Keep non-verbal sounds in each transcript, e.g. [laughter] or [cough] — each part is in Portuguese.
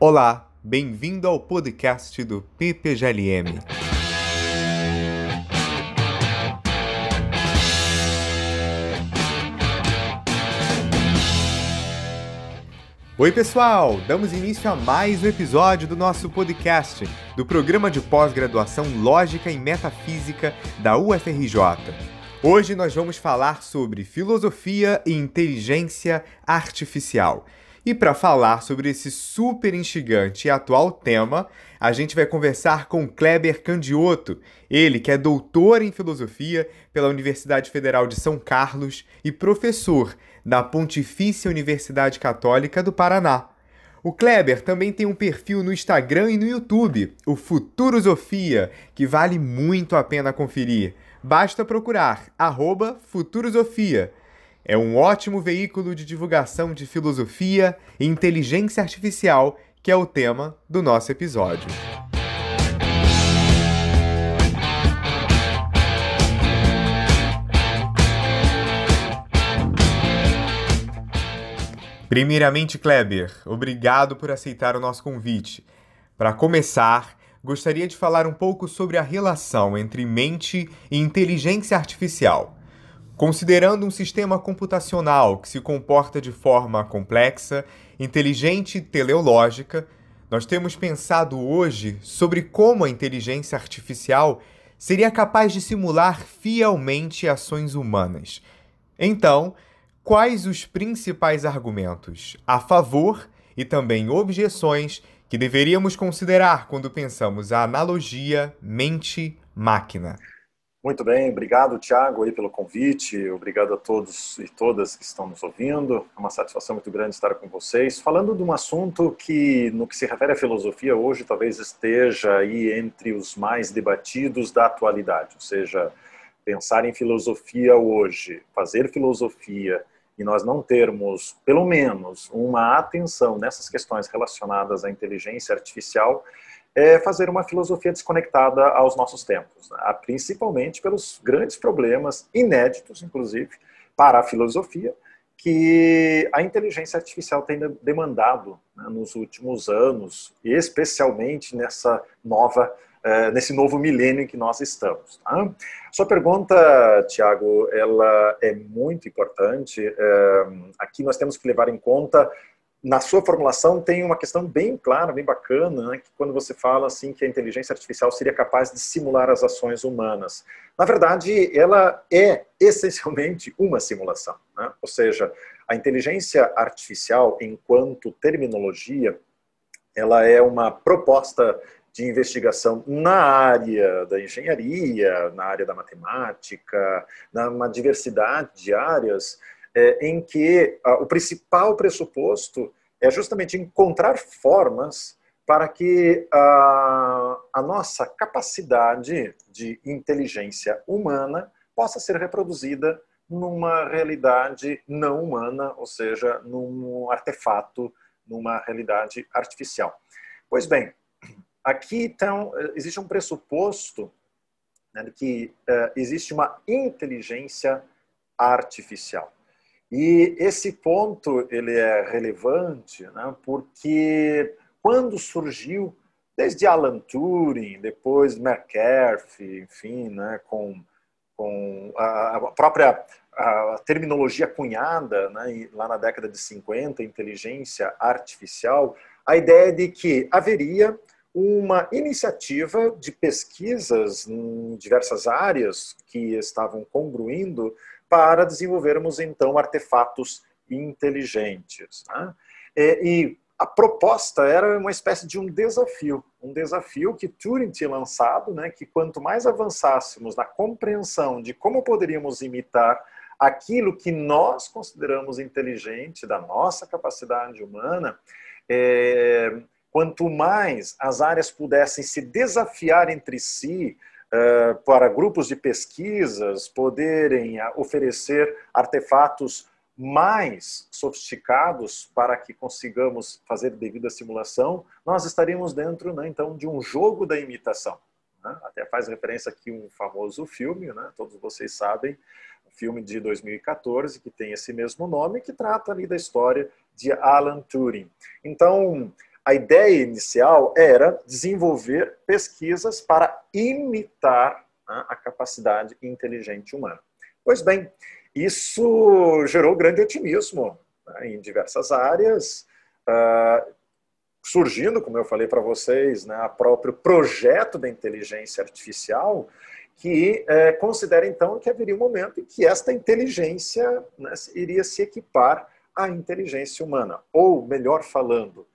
Olá, bem-vindo ao podcast do PPGLM. Oi, pessoal! Damos início a mais um episódio do nosso podcast, do programa de pós-graduação Lógica e Metafísica da UFRJ. Hoje nós vamos falar sobre filosofia e inteligência artificial. E para falar sobre esse super instigante e atual tema, a gente vai conversar com Kleber Candioto, ele que é doutor em filosofia pela Universidade Federal de São Carlos e professor da Pontifícia Universidade Católica do Paraná. O Kleber também tem um perfil no Instagram e no YouTube, o Futurosofia, que vale muito a pena conferir. Basta procurar Futurosofia. É um ótimo veículo de divulgação de filosofia e inteligência artificial, que é o tema do nosso episódio. Primeiramente, Kleber, obrigado por aceitar o nosso convite. Para começar, gostaria de falar um pouco sobre a relação entre mente e inteligência artificial. Considerando um sistema computacional que se comporta de forma complexa, inteligente e teleológica, nós temos pensado hoje sobre como a inteligência artificial seria capaz de simular fielmente ações humanas. Então, quais os principais argumentos a favor e também objeções que deveríamos considerar quando pensamos a analogia mente-máquina. Muito bem, obrigado Tiago aí pelo convite, obrigado a todos e todas que estão nos ouvindo. É uma satisfação muito grande estar com vocês, falando de um assunto que, no que se refere à filosofia, hoje talvez esteja aí entre os mais debatidos da atualidade, ou seja, pensar em filosofia hoje, fazer filosofia e nós não termos, pelo menos, uma atenção nessas questões relacionadas à inteligência artificial, é fazer uma filosofia desconectada aos nossos tempos, né? principalmente pelos grandes problemas inéditos, inclusive, para a filosofia, que a inteligência artificial tem demandado né, nos últimos anos, e especialmente nessa nova é, nesse novo milênio em que nós estamos. Tá? Sua pergunta, Tiago, ela é muito importante. É, aqui nós temos que levar em conta na sua formulação tem uma questão bem clara, bem bacana, né, que quando você fala assim que a inteligência artificial seria capaz de simular as ações humanas. Na verdade, ela é essencialmente uma simulação. Né? Ou seja, a inteligência artificial, enquanto terminologia, ela é uma proposta de investigação na área da engenharia, na área da matemática, numa diversidade de áreas, é, em que a, o principal pressuposto é justamente encontrar formas para que a, a nossa capacidade de inteligência humana possa ser reproduzida numa realidade não humana, ou seja, num artefato, numa realidade artificial. Pois bem, Aqui, então, existe um pressuposto né, de que uh, existe uma inteligência artificial. E esse ponto ele é relevante né, porque quando surgiu, desde Alan Turing, depois McCarthy, enfim, né, com, com a, própria a terminologia cunhada né, lá na década de 50, inteligência artificial, a ideia de que haveria uma iniciativa de pesquisas em diversas áreas que estavam congruindo para desenvolvermos então artefatos inteligentes. Né? E a proposta era uma espécie de um desafio, um desafio que Turing tinha lançado, né, que quanto mais avançássemos na compreensão de como poderíamos imitar aquilo que nós consideramos inteligente da nossa capacidade humana, é, quanto mais as áreas pudessem se desafiar entre si para grupos de pesquisas poderem uh, oferecer artefatos mais sofisticados para que consigamos fazer devida simulação, nós estaríamos dentro, né, então, de um jogo da imitação. Né? Até faz referência aqui um famoso filme, né? todos vocês sabem, um filme de 2014 que tem esse mesmo nome, que trata ali da história de Alan Turing. Então, A ideia inicial era desenvolver pesquisas para imitar né, a capacidade inteligente humana. Pois bem, isso gerou grande otimismo né, em diversas áreas, uh, surgindo, como eu falei para vocês, né, próprio projeto da inteligência artificial, que é, considera então que haveria um momento em que esta inteligência né, iria se equipar à inteligência humana, ou melhor falando,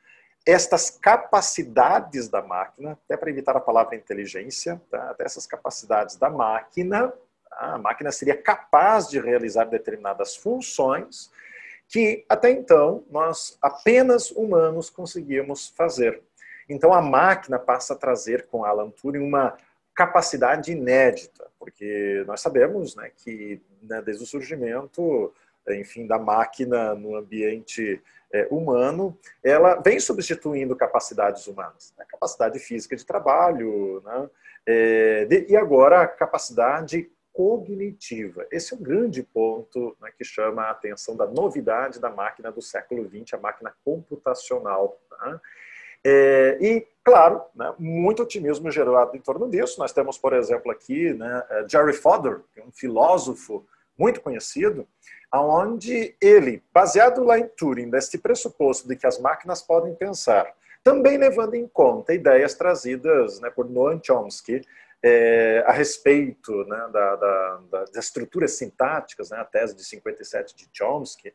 estas capacidades da máquina, até para evitar a palavra inteligência, tá? essas capacidades da máquina, a máquina seria capaz de realizar determinadas funções que até então nós apenas humanos conseguíamos fazer. Então a máquina passa a trazer com Alan Turing uma capacidade inédita, porque nós sabemos né, que né, desde o surgimento, enfim, da máquina no ambiente é, humano, ela vem substituindo capacidades humanas, né, capacidade física de trabalho, né, é, de, e agora a capacidade cognitiva. Esse é um grande ponto né, que chama a atenção da novidade da máquina do século XX, a máquina computacional. Tá? É, e, claro, né, muito otimismo gerado em torno disso. Nós temos, por exemplo, aqui né, é, Jerry Fodor, é um filósofo muito conhecido, aonde ele, baseado lá em Turing, deste pressuposto de que as máquinas podem pensar, também levando em conta ideias trazidas né, por Noam Chomsky é, a respeito né, da, da, da, das estruturas sintáticas, né, a tese de 57 de Chomsky,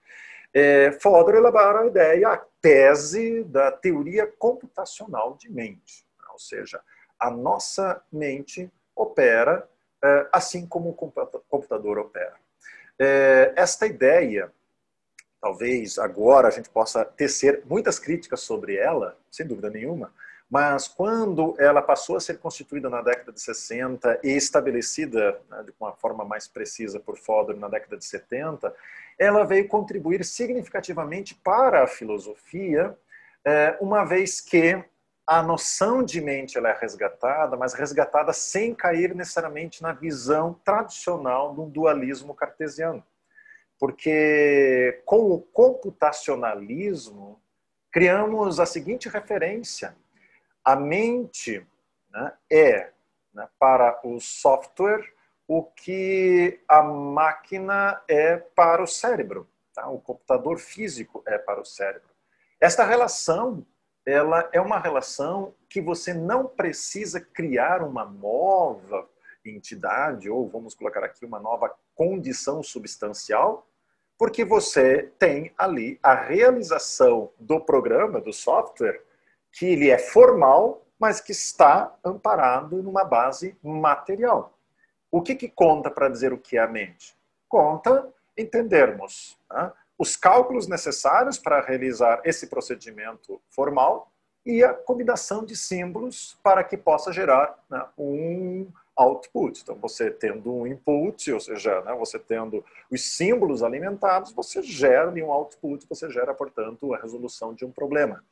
é, Fodor elaboraram a ideia, a tese da teoria computacional de mente. Ou seja, a nossa mente opera é, assim como o computador opera. É, esta ideia, talvez agora a gente possa tecer muitas críticas sobre ela, sem dúvida nenhuma, mas quando ela passou a ser constituída na década de 60 e estabelecida né, de uma forma mais precisa por Fodor na década de 70, ela veio contribuir significativamente para a filosofia, é, uma vez que a noção de mente ela é resgatada, mas resgatada sem cair necessariamente na visão tradicional do dualismo cartesiano. Porque com o computacionalismo, criamos a seguinte referência: a mente né, é, né, para o software, o que a máquina é para o cérebro. Tá? O computador físico é para o cérebro. Esta relação ela é uma relação que você não precisa criar uma nova entidade, ou vamos colocar aqui uma nova condição substancial, porque você tem ali a realização do programa, do software, que ele é formal, mas que está amparado numa base material. O que, que conta para dizer o que é a mente? Conta entendermos né, os cálculos necessários para realizar esse procedimento formal e a combinação de símbolos para que possa gerar né, um output. Então, você tendo um input, ou seja, né, você tendo os símbolos alimentados, você gera um output, você gera, portanto, a resolução de um problema.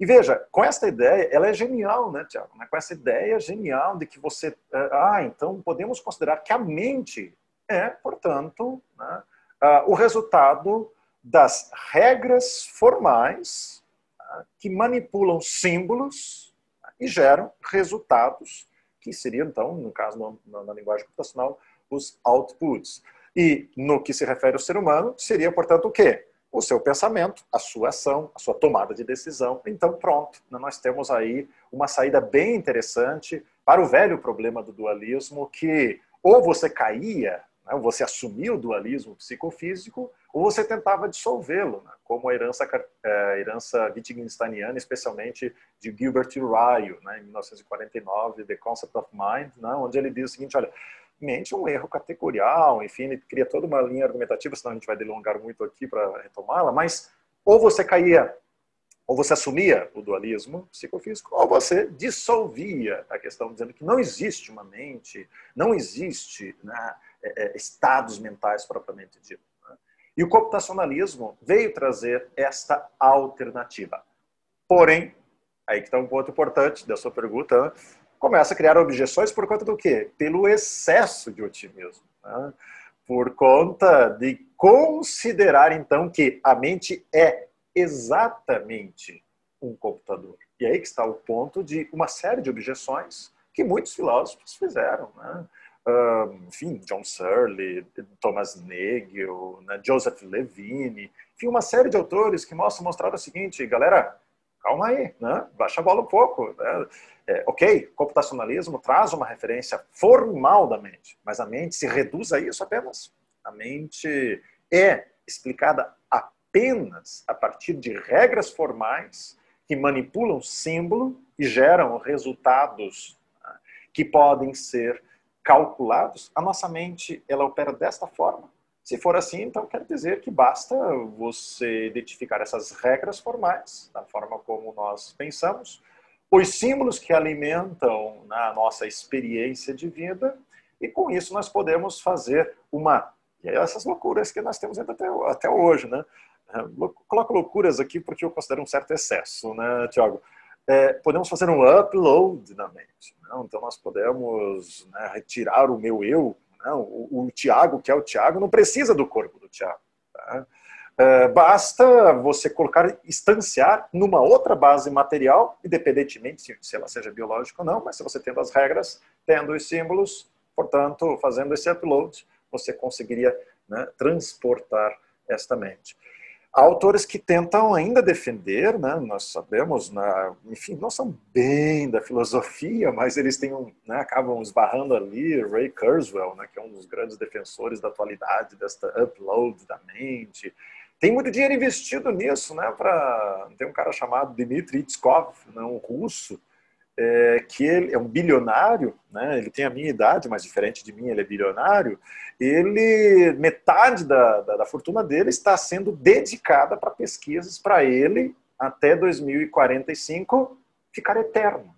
E veja, com essa ideia, ela é genial, né, Tiago? Com essa ideia genial de que você. Eh, ah, então podemos considerar que a mente é, portanto, né, o resultado das regras formais tá, que manipulam símbolos e geram resultados que seriam, então, no caso, na, linguagem computacional, os outputs. E no que se refere ao ser humano, seria, portanto, o quê? o seu pensamento, a sua ação, a sua tomada de decisão. Então, pronto, nós temos aí uma saída bem interessante para o velho problema do dualismo, que ou você caía, né, ou você assumia o dualismo psicofísico, ou você tentava dissolvê-lo, né, como a herança, é, herança wittgensteiniana, especialmente de Gilbert Ryle, né, em 1949, The Concept of Mind, né, onde ele diz o seguinte, olha, mente um erro categorial, enfim, ele cria toda uma linha argumentativa, senão a gente vai delongar muito aqui para retomá-la, mas ou você caía, ou você assumia o dualismo psicofísico, ou você dissolvia a questão, dizendo que não existe uma mente, não existe né, é, é estados mentais propriamente dito. E o computacionalismo veio trazer esta alternativa. Porém, aí que está um ponto importante da sua pergunta, né? começa a criar objeções por conta do quê? Pelo excesso de otimismo. Né? Por conta de considerar, então, que a mente é exatamente um computador. E aí que está o ponto de uma série de objeções que muitos filósofos fizeram. Né? Enfim, John Searle, Thomas Nagel, né? Joseph Levine, enfim, uma série de autores que mostram, mostraram o seguinte, galera, calma aí, né? baixa a bola um pouco. Né? É, ok, computacionalismo traz uma referência formal da mente, mas a mente se reduz a isso apenas. A mente é explicada apenas a partir de regras formais que manipulam símbolo e geram resultados né, que podem ser calculados. A nossa mente ela opera desta forma. Se for assim, então quer dizer que basta você identificar essas regras formais, da forma como nós pensamos, os símbolos que alimentam né, a nossa experiência de vida, e com isso nós podemos fazer uma. E essas loucuras que nós temos até, até hoje, né? Coloco loucuras aqui porque eu considero um certo excesso, né, Tiago? É, podemos fazer um upload na mente. Né? Então, nós podemos né, retirar o meu eu. Né? O, o Tiago, que é o Tiago, não precisa do corpo do Tiago. Tá? É, basta você colocar, instanciar numa outra base material, independentemente se, se ela seja biológica ou não, mas se você tendo as regras, tendo os símbolos, portanto, fazendo esse upload, você conseguiria né, transportar esta mente. Há autores que tentam ainda defender, né, nós sabemos, na, enfim, não são bem da filosofia, mas eles têm um, né, acabam esbarrando ali, Ray Kurzweil, né, que é um dos grandes defensores da atualidade, desta upload da mente. Tem muito dinheiro investido nisso, né, pra, tem um cara chamado Dmitry né, um russo, é, que ele é um bilionário, né? ele tem a minha idade, mas diferente de mim, ele é bilionário. Ele, metade da, da, da fortuna dele está sendo dedicada para pesquisas para ele, até 2045, ficar eterno.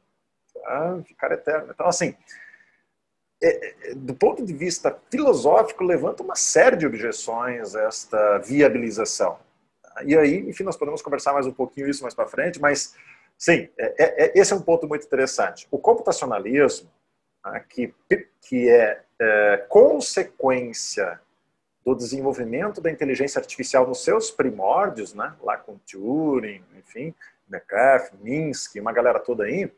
Tá? Ficar eterno. Então, assim, é, é, do ponto de vista filosófico, levanta uma série de objeções esta viabilização. E aí, enfim, nós podemos conversar mais um pouquinho isso mais para frente, mas Sim, é, é, é, esse é um ponto muito interessante. O computacionalismo, né, que, que é, é, consequência do desenvolvimento da inteligência artificial nos seus primórdios, né, lá com Turing, enfim, McCarthy, Minsky, uma galera toda aí,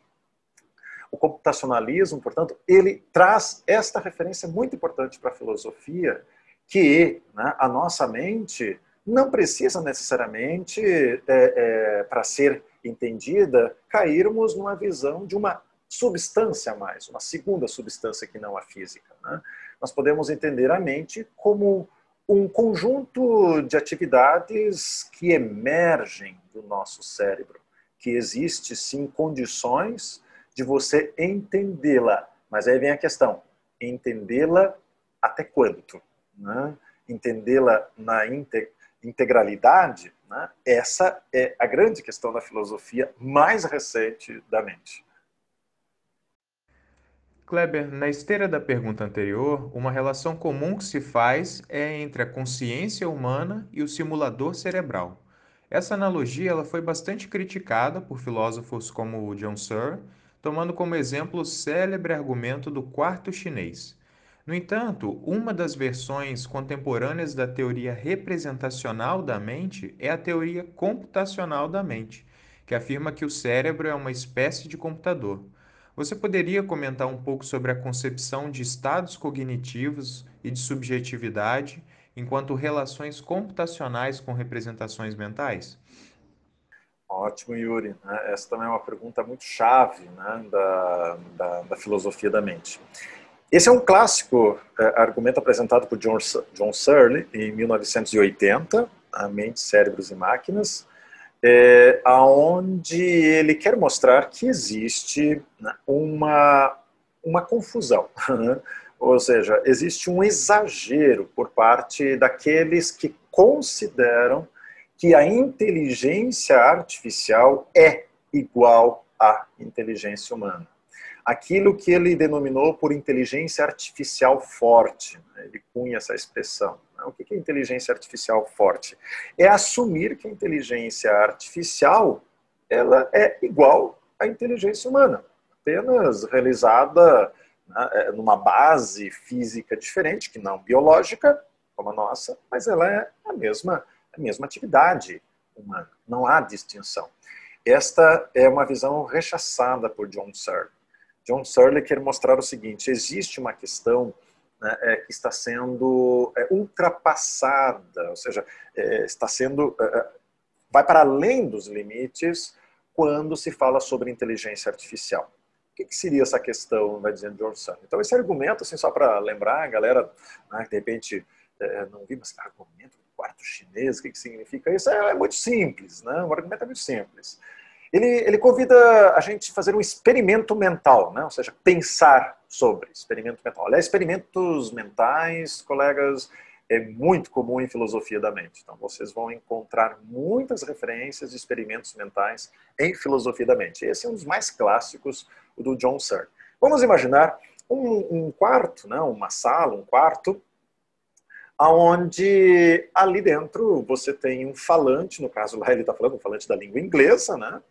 o computacionalismo, portanto, ele traz esta referência muito importante para a filosofia, que né, a nossa mente não precisa necessariamente, é, é, para ser entendida, cairmos numa visão de uma substância a mais, uma segunda substância que não a física. Né? Nós podemos entender a mente como um conjunto de atividades que emergem do nosso cérebro, que existe sim condições de você entendê-la. Mas aí vem a questão: entendê-la até quanto? Né? Entendê-la na integralidade né? Essa é a grande questão da filosofia mais recente da mente. Kleber, na esteira da pergunta anterior, uma relação comum que se faz é entre a consciência humana e o simulador cerebral. Essa analogia ela foi bastante criticada por filósofos como John Searle, tomando como exemplo o célebre argumento do quarto chinês. No entanto, uma das versões contemporâneas da teoria representacional da mente é a teoria computacional da mente, que afirma que o cérebro é uma espécie de computador. Você poderia comentar um pouco sobre a concepção de estados cognitivos e de subjetividade enquanto relações computacionais com representações mentais? Ótimo, Yuri. Essa também é uma pergunta muito chave né, da, da, da filosofia da mente. Esse é um clássico é, argumento apresentado por John, John Searle em 1980, A Mente, Cérebros e Máquinas, é, aonde ele quer mostrar que existe né, uma, uma confusão. [laughs] Ou seja, existe um exagero por parte daqueles que consideram que a inteligência artificial é igual à inteligência humana aquilo que ele denominou por inteligência artificial forte. Né? Ele cunha essa expressão. Né? O que é inteligência artificial forte? É assumir que a inteligência artificial ela é igual à inteligência humana, apenas realizada né, é, numa base física diferente, que não biológica, como a nossa, mas ela é a mesma, a mesma atividade humana. Não há distinção. Esta é uma visão rechaçada por John Searle. John Searle quer mostrar o seguinte: existe uma questão né, é, que está sendo é, ultrapassada, ou seja, é, está sendo vai para além dos limites quando se fala sobre inteligência artificial. O que, seria essa questão, vai dizendo John Searle? Então esse argumento, assim, só para lembrar, a galera, né, de repente não vi, mas argumento do quarto chinês, o que, que significa isso? É, muito simples, né? O argumento é muito simples. Ele, ele convida a gente a fazer um experimento mental, né? ou seja, pensar sobre experimento mental. Aliás, experimentos mentais, colegas, é muito comum em filosofia da mente. Então, vocês vão encontrar muitas referências de experimentos mentais em filosofia da mente. Esse é um dos mais clássicos, o do John Searle. Vamos imaginar um, um quarto, né? uma sala, um quarto, aonde ali dentro você tem um falante, no caso lá ele está falando um falante da língua inglesa, né?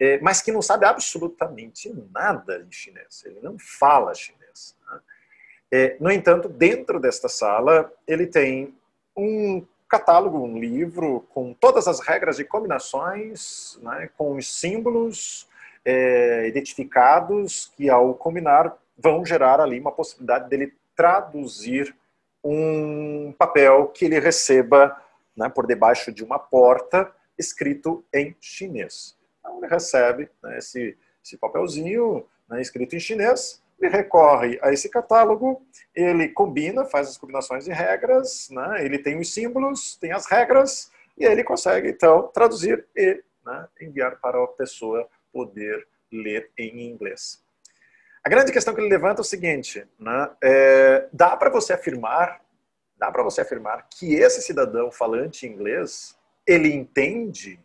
É, mas que não sabe absolutamente nada de chinês. Ele não fala chinês. Né? É, no entanto, dentro desta sala, ele tem um catálogo, um livro com todas as regras de combinações, né, com os símbolos é, identificados que, ao combinar, vão gerar ali uma possibilidade dele traduzir um papel que ele receba né, por debaixo de uma porta escrito em chinês. Então, ele recebe né, esse, esse papelzinho né, escrito em chinês, ele recorre a esse catálogo, ele combina, faz as combinações de regras, né, ele tem os símbolos, tem as regras, e aí ele consegue, então, traduzir e né, enviar para a pessoa poder ler em inglês. A grande questão que ele levanta é o seguinte, né, é, dá para você afirmar, dá para você afirmar que esse cidadão falante inglês, ele entende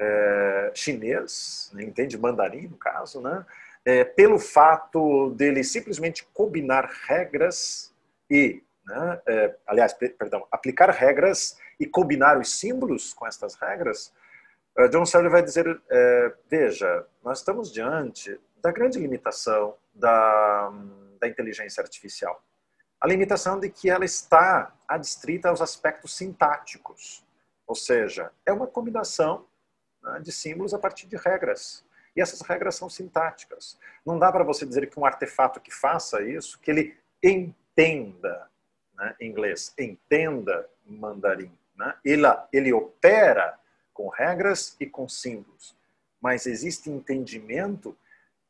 é, chinês, né, entende mandarim no caso, né? É, pelo fato dele simplesmente combinar regras e, né, é, aliás, perdão, aplicar regras e combinar os símbolos com estas regras, John Searle vai dizer, veja, nós estamos diante da grande limitação da, da inteligência artificial. A limitação de que ela está adstrita aos aspectos sintáticos, ou seja, é uma combinação né, de símbolos a partir de regras. E essas regras são sintáticas. Não dá para você dizer que um artefato que faça isso, que ele entenda né, inglês, entenda mandarim. Né? Ele, ele opera com regras e com símbolos. Mas existe entendimento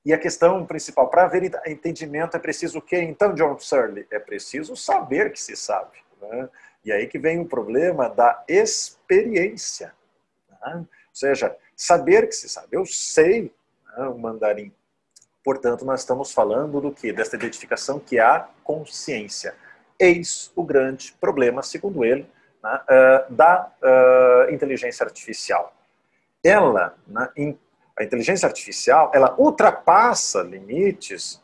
e a questão principal, para haver entendimento é preciso o quê? Então, John Searle, é preciso saber que se sabe. Né? E aí que vem o problema da experiência. Né? Ou seja, saber que se sabe. Eu sei né, o mandarim. Portanto, nós estamos falando do que? Desta identificação que é a consciência. Eis o grande problema, segundo ele, né, uh, da uh, inteligência artificial. Ela, né, a inteligência artificial, ela ultrapassa limites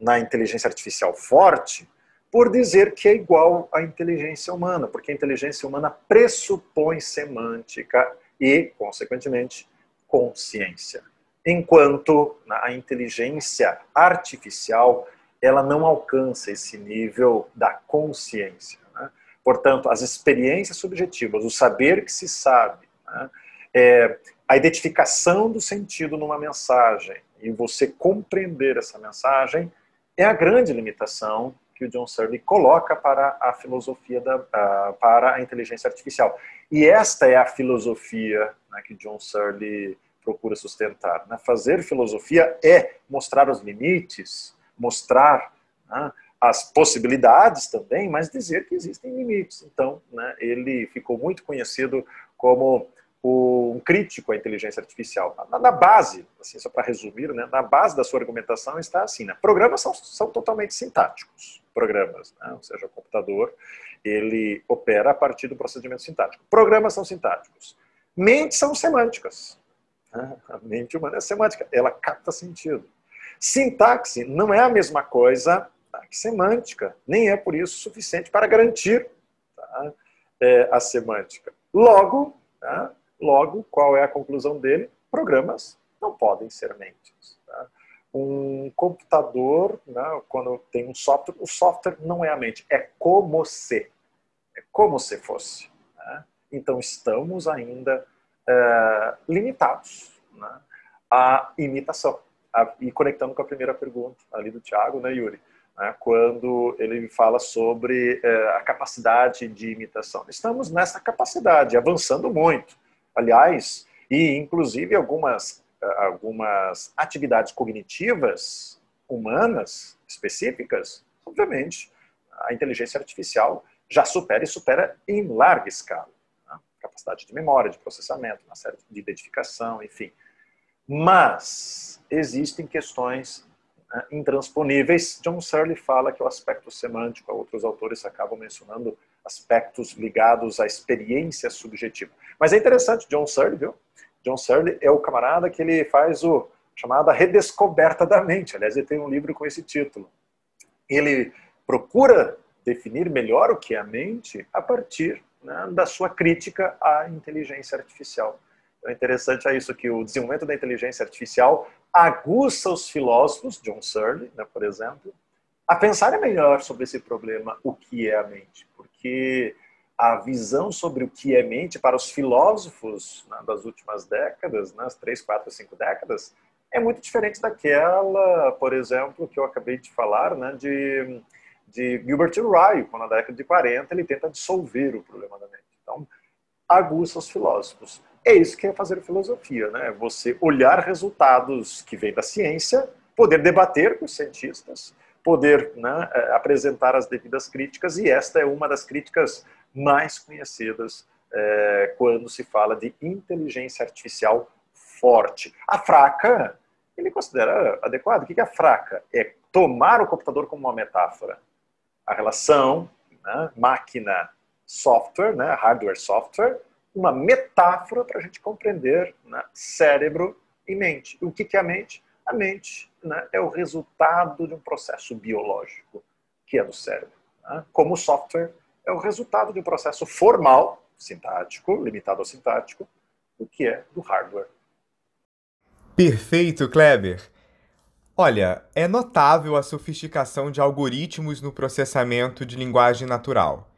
na inteligência artificial forte por dizer que é igual à inteligência humana, porque a inteligência humana pressupõe semântica, e, consequentemente, consciência. Enquanto a inteligência artificial ela não alcança esse nível da consciência. Né? Portanto, as experiências subjetivas, o saber que se sabe, né? é, a identificação do sentido numa mensagem e você compreender essa mensagem é a grande limitação que o John Searle coloca para a filosofia da, uh, para a inteligência artificial. E esta é a filosofia né, que John Searle procura sustentar. Né? Fazer filosofia é mostrar os limites, mostrar né, as possibilidades também, mas dizer que existem limites. Então, né, ele ficou muito conhecido como um crítico à inteligência artificial. Na, base, assim, só para resumir, né, na base da sua argumentação está assim: né, programas são, são totalmente sintáticos. Programas, né, ou seja, o computador ele opera a partir do procedimento sintático. Programas são sintáticos. Mentes são semânticas. Né? A mente humana é semântica, ela capta sentido. Sintaxe não é a mesma coisa que semântica, nem é por isso suficiente para garantir tá, é, a semântica. Logo, tá, Logo, qual é a conclusão dele? Programas não podem ser mentes. Um computador, né, quando tem um software, o software não é a mente, é como se. É como se fosse. Né? Então, estamos ainda é, limitados né, a imitação. A, e conectando com a primeira pergunta ali do Tiago, né, Yuri? Né, quando ele fala sobre é, a capacidade de imitação. Estamos nessa capacidade, avançando muito. Aliás, e inclusive algumas, algumas atividades cognitivas humanas específicas, obviamente, a inteligência artificial já supera e supera em larga escala. Né? Capacidade de memória, de processamento, uma série de identificação, enfim. Mas existem questões né, intransponíveis. John Searle fala que o aspecto semântico, outros autores acabam mencionando aspectos ligados à experiência subjetiva. Mas é interessante, John Searle, viu? John Searle é o camarada que ele faz o chamada redescoberta da mente. Aliás, ele tem um livro com esse título. Ele procura definir melhor o que é a mente a partir né, da sua crítica à inteligência artificial. Então, é interessante é isso que o desenvolvimento da inteligência artificial aguça os filósofos, John Searle, né, por exemplo, a pensarem melhor sobre esse problema, o que é a mente, porque a visão sobre o que é mente para os filósofos né, das últimas décadas, né, três, quatro, cinco décadas, é muito diferente daquela, por exemplo, que eu acabei de falar, né, de de Gilbert Ryle, quando na década de 40 ele tenta dissolver o problema da mente. Então, aguça os filósofos. É isso que é fazer filosofia, né? Você olhar resultados que vêm da ciência, poder debater com os cientistas, poder né, é, apresentar as devidas críticas, e esta é uma das críticas mais conhecidas é, quando se fala de inteligência artificial forte. A fraca, ele considera adequado. O que é fraca? É tomar o computador como uma metáfora a relação né, máquina-software, né, hardware-software, uma metáfora para a gente compreender né, cérebro e mente. O que, é a mente? A mente né, é o resultado de um processo biológico, que é do cérebro. Né? Como o software é o resultado de um processo formal, sintático, limitado ao sintático, do que é do hardware. Perfeito, Kleber. Olha, é notável a sofisticação de algoritmos no processamento de linguagem natural.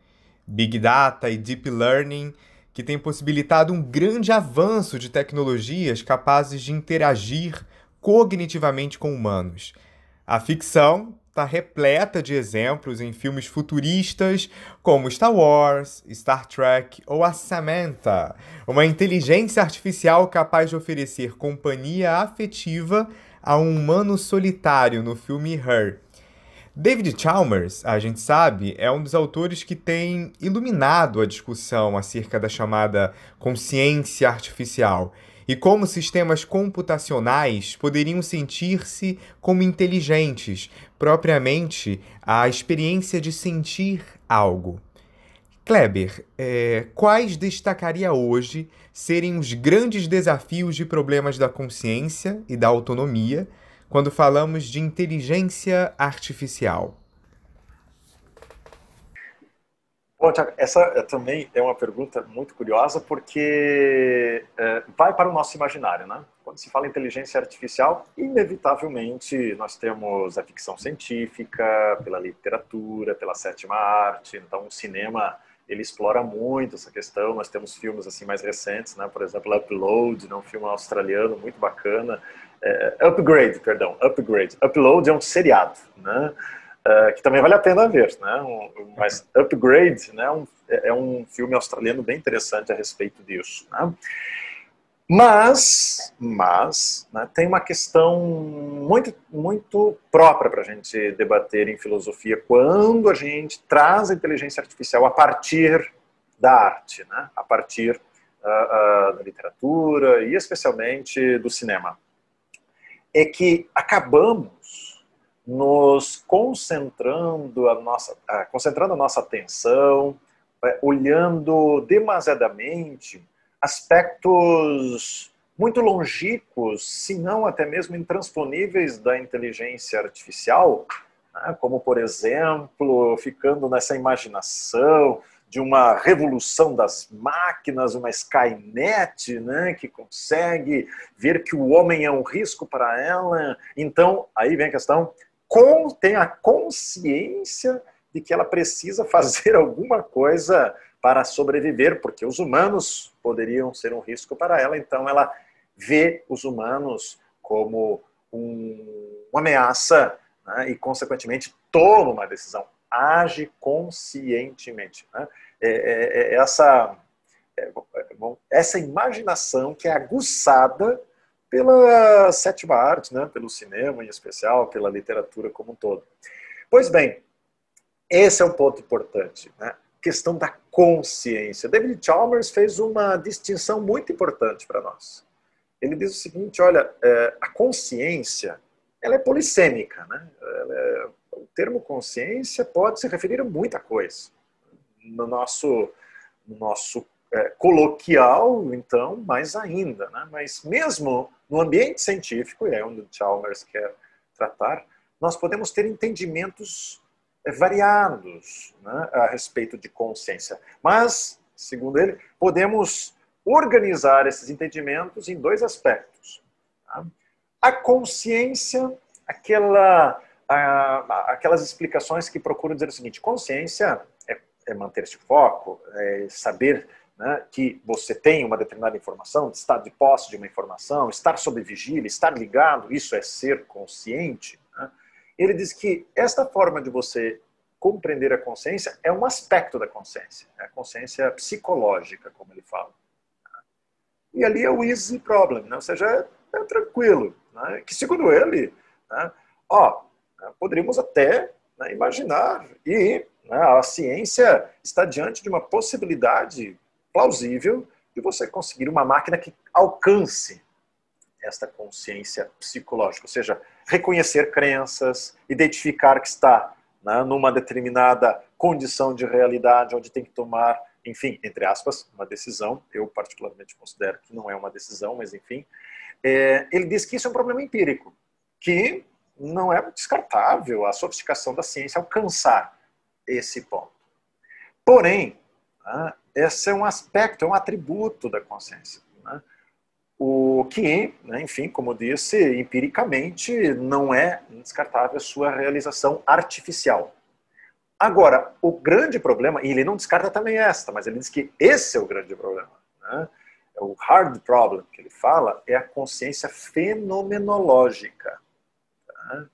Big Data e Deep Learning, que têm possibilitado um grande avanço de tecnologias capazes de interagir cognitivamente com humanos. A ficção está repleta de exemplos em filmes futuristas como Star Wars, Star Trek ou a Samantha, uma inteligência artificial capaz de oferecer companhia afetiva a um humano solitário no filme Her. David Chalmers, a gente sabe, é um dos autores que tem iluminado a discussão acerca da chamada consciência artificial e como sistemas computacionais poderiam sentir-se como inteligentes, propriamente a experiência de sentir algo. Kleber, é, quais destacaria hoje serem os grandes desafios de problemas da consciência e da autonomia quando falamos de inteligência artificial? Bom, Tiago, essa também é uma pergunta muito curiosa porque é, vai para o nosso imaginário, né? Quando se fala em inteligência artificial, inevitavelmente nós temos a ficção científica, pela literatura, pela sétima arte, então o cinema ele explora muito essa questão. Nós temos filmes assim mais recentes, né? Por exemplo, Upload, né? um filme australiano muito bacana. É, Upgrade, perdão, Upgrade. Upload é um seriado, né? É, que também vale a pena ver, né? Um, mas Upgrade, né? Um, é um filme australiano bem interessante a respeito disso, né? Mas, mas né, tem uma questão muito, muito própria para a gente debater em filosofia quando a gente traz a inteligência artificial a partir da arte, né, a partir uh, uh, da literatura e especialmente do cinema. É que acabamos nos concentrando a nossa, uh, concentrando a nossa atenção, eh, olhando demasiadamente aspectos muito longínquos, se não até mesmo intransponíveis da inteligência artificial, né? como, por exemplo, ficando nessa imaginação de uma revolução das máquinas, uma Skynet, né, que consegue ver que o homem é um risco para ela. Então, aí vem a questão, tem a consciência de que ela precisa [laughs] fazer alguma coisa para sobreviver, porque os humanos poderiam ser um risco para ela, então ela vê os humanos como um, uma ameaça né, e, consequentemente, toma uma decisão, age conscientemente. Né? É, é, é essa, é, essa imaginação que é aguçada pela sétima arte, né, pelo cinema em especial, pela literatura como um todo. Pois bem, esse é um ponto importante, né? questão da consciência. David Chalmers fez uma distinção muito importante para nós. Ele diz o seguinte: olha, é, a consciência ela é polissêmica, né? É, o termo consciência pode se referir a muita coisa. No nosso, no nosso é, coloquial, então, mais ainda. Né? Mas mesmo no ambiente científico, e é onde o Chalmers quer tratar, nós podemos ter entendimentos é, variados né, a respeito de consciência. Mas, segundo ele, podemos organizar esses entendimentos em dois aspectos. Tá? A consciência, aquela, a, aquelas explicações que procuram dizer o seguinte: consciência é, é manter-se foco, é saber né, que você tem uma determinada informação, estar de posse de uma informação, estar sob vigília, estar ligado, isso é ser consciente. Né? Ele diz que esta forma de você compreender a consciência é um aspecto da consciência, é a consciência psicológica, como ele fala. E ali é o easy problem, né? ou seja, é, é tranquilo. Né? Que segundo ele, né, ó, poderíamos até né, imaginar e né, a ciência está diante de uma possibilidade plausível de você conseguir uma máquina que alcance esta consciência psicológica, ou seja, reconhecer crenças, identificar que está né, numa determinada condição de realidade onde tem que tomar, enfim, entre aspas, uma decisão. Eu particularmente considero que não é uma decisão, mas enfim. É, ele diz que isso é um problema empírico, que não é descartável a sofisticação da ciência alcançar esse ponto. Porém, né, esse é um aspecto, é um atributo da consciência. Né? O que, né, enfim, como disse, empiricamente não é descartável a sua realização artificial. Agora, o grande problema, e ele não descarta também esta, mas ele diz que esse é o grande problema. Né? É o hard problem que ele fala é a consciência fenomenológica. Tá?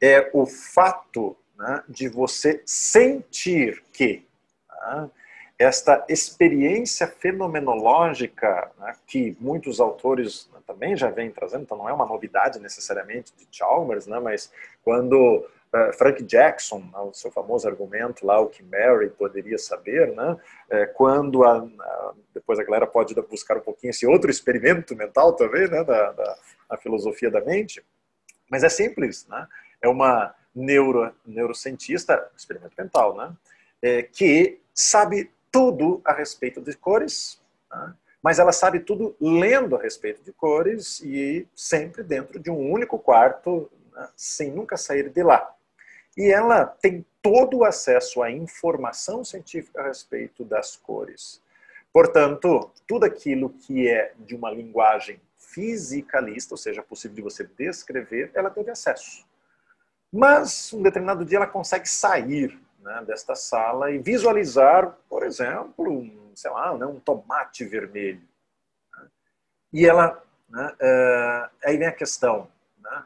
É o fato né, de você sentir que tá? Esta experiência fenomenológica né, que muitos autores né, também já vêm trazendo, então não é uma novidade necessariamente de Chalmers, né, mas quando uh, Frank Jackson, né, o seu famoso argumento lá, o que Mary poderia saber, né, é, quando a, a, depois a galera pode buscar um pouquinho esse outro experimento mental também, né, da, da a filosofia da mente, mas é simples, né, é uma neuro, neurocientista, experimento mental, né, é, que sabe tudo a respeito de cores, né? mas ela sabe tudo lendo a respeito de cores e sempre dentro de um único quarto, né? sem nunca sair de lá. E ela tem todo o acesso à informação científica a respeito das cores. Portanto, tudo aquilo que é de uma linguagem fisicalista, ou seja, possível de você descrever, ela teve acesso. Mas, um determinado dia, ela consegue sair né, desta sala e visualizar, por exemplo, um, sei lá, né, um tomate vermelho. Né? E ela, né, é, aí vem a questão, né?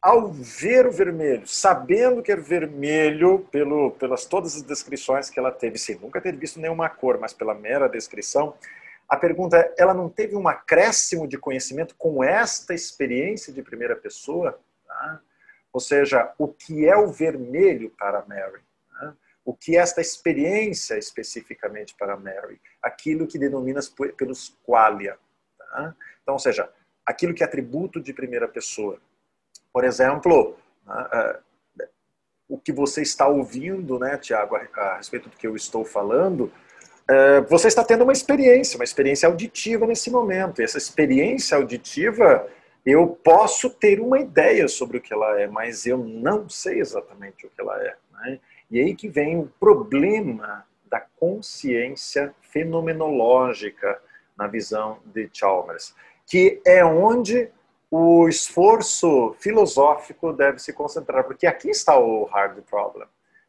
ao ver o vermelho, sabendo que é vermelho pelo, pelas todas as descrições que ela teve, sem nunca ter visto nenhuma cor, mas pela mera descrição, a pergunta é, ela não teve um acréscimo de conhecimento com esta experiência de primeira pessoa? Tá? Ou seja, o que é o vermelho para Mary? Né? O que é esta experiência especificamente para Mary? Aquilo que denominas pelos qualia. Tá? Então, ou seja, aquilo que é atributo de primeira pessoa. Por exemplo, né, é, o que você está ouvindo, né, Tiago, a, respeito do que eu estou falando, é, você está tendo uma experiência, uma experiência auditiva nesse momento. E essa experiência auditiva eu posso ter uma ideia sobre o que ela é, mas eu não sei exatamente o que ela é. Né? E aí que vem o problema da consciência fenomenológica na visão de Chalmers, que é onde o esforço filosófico deve se concentrar, porque aqui está o hard problem.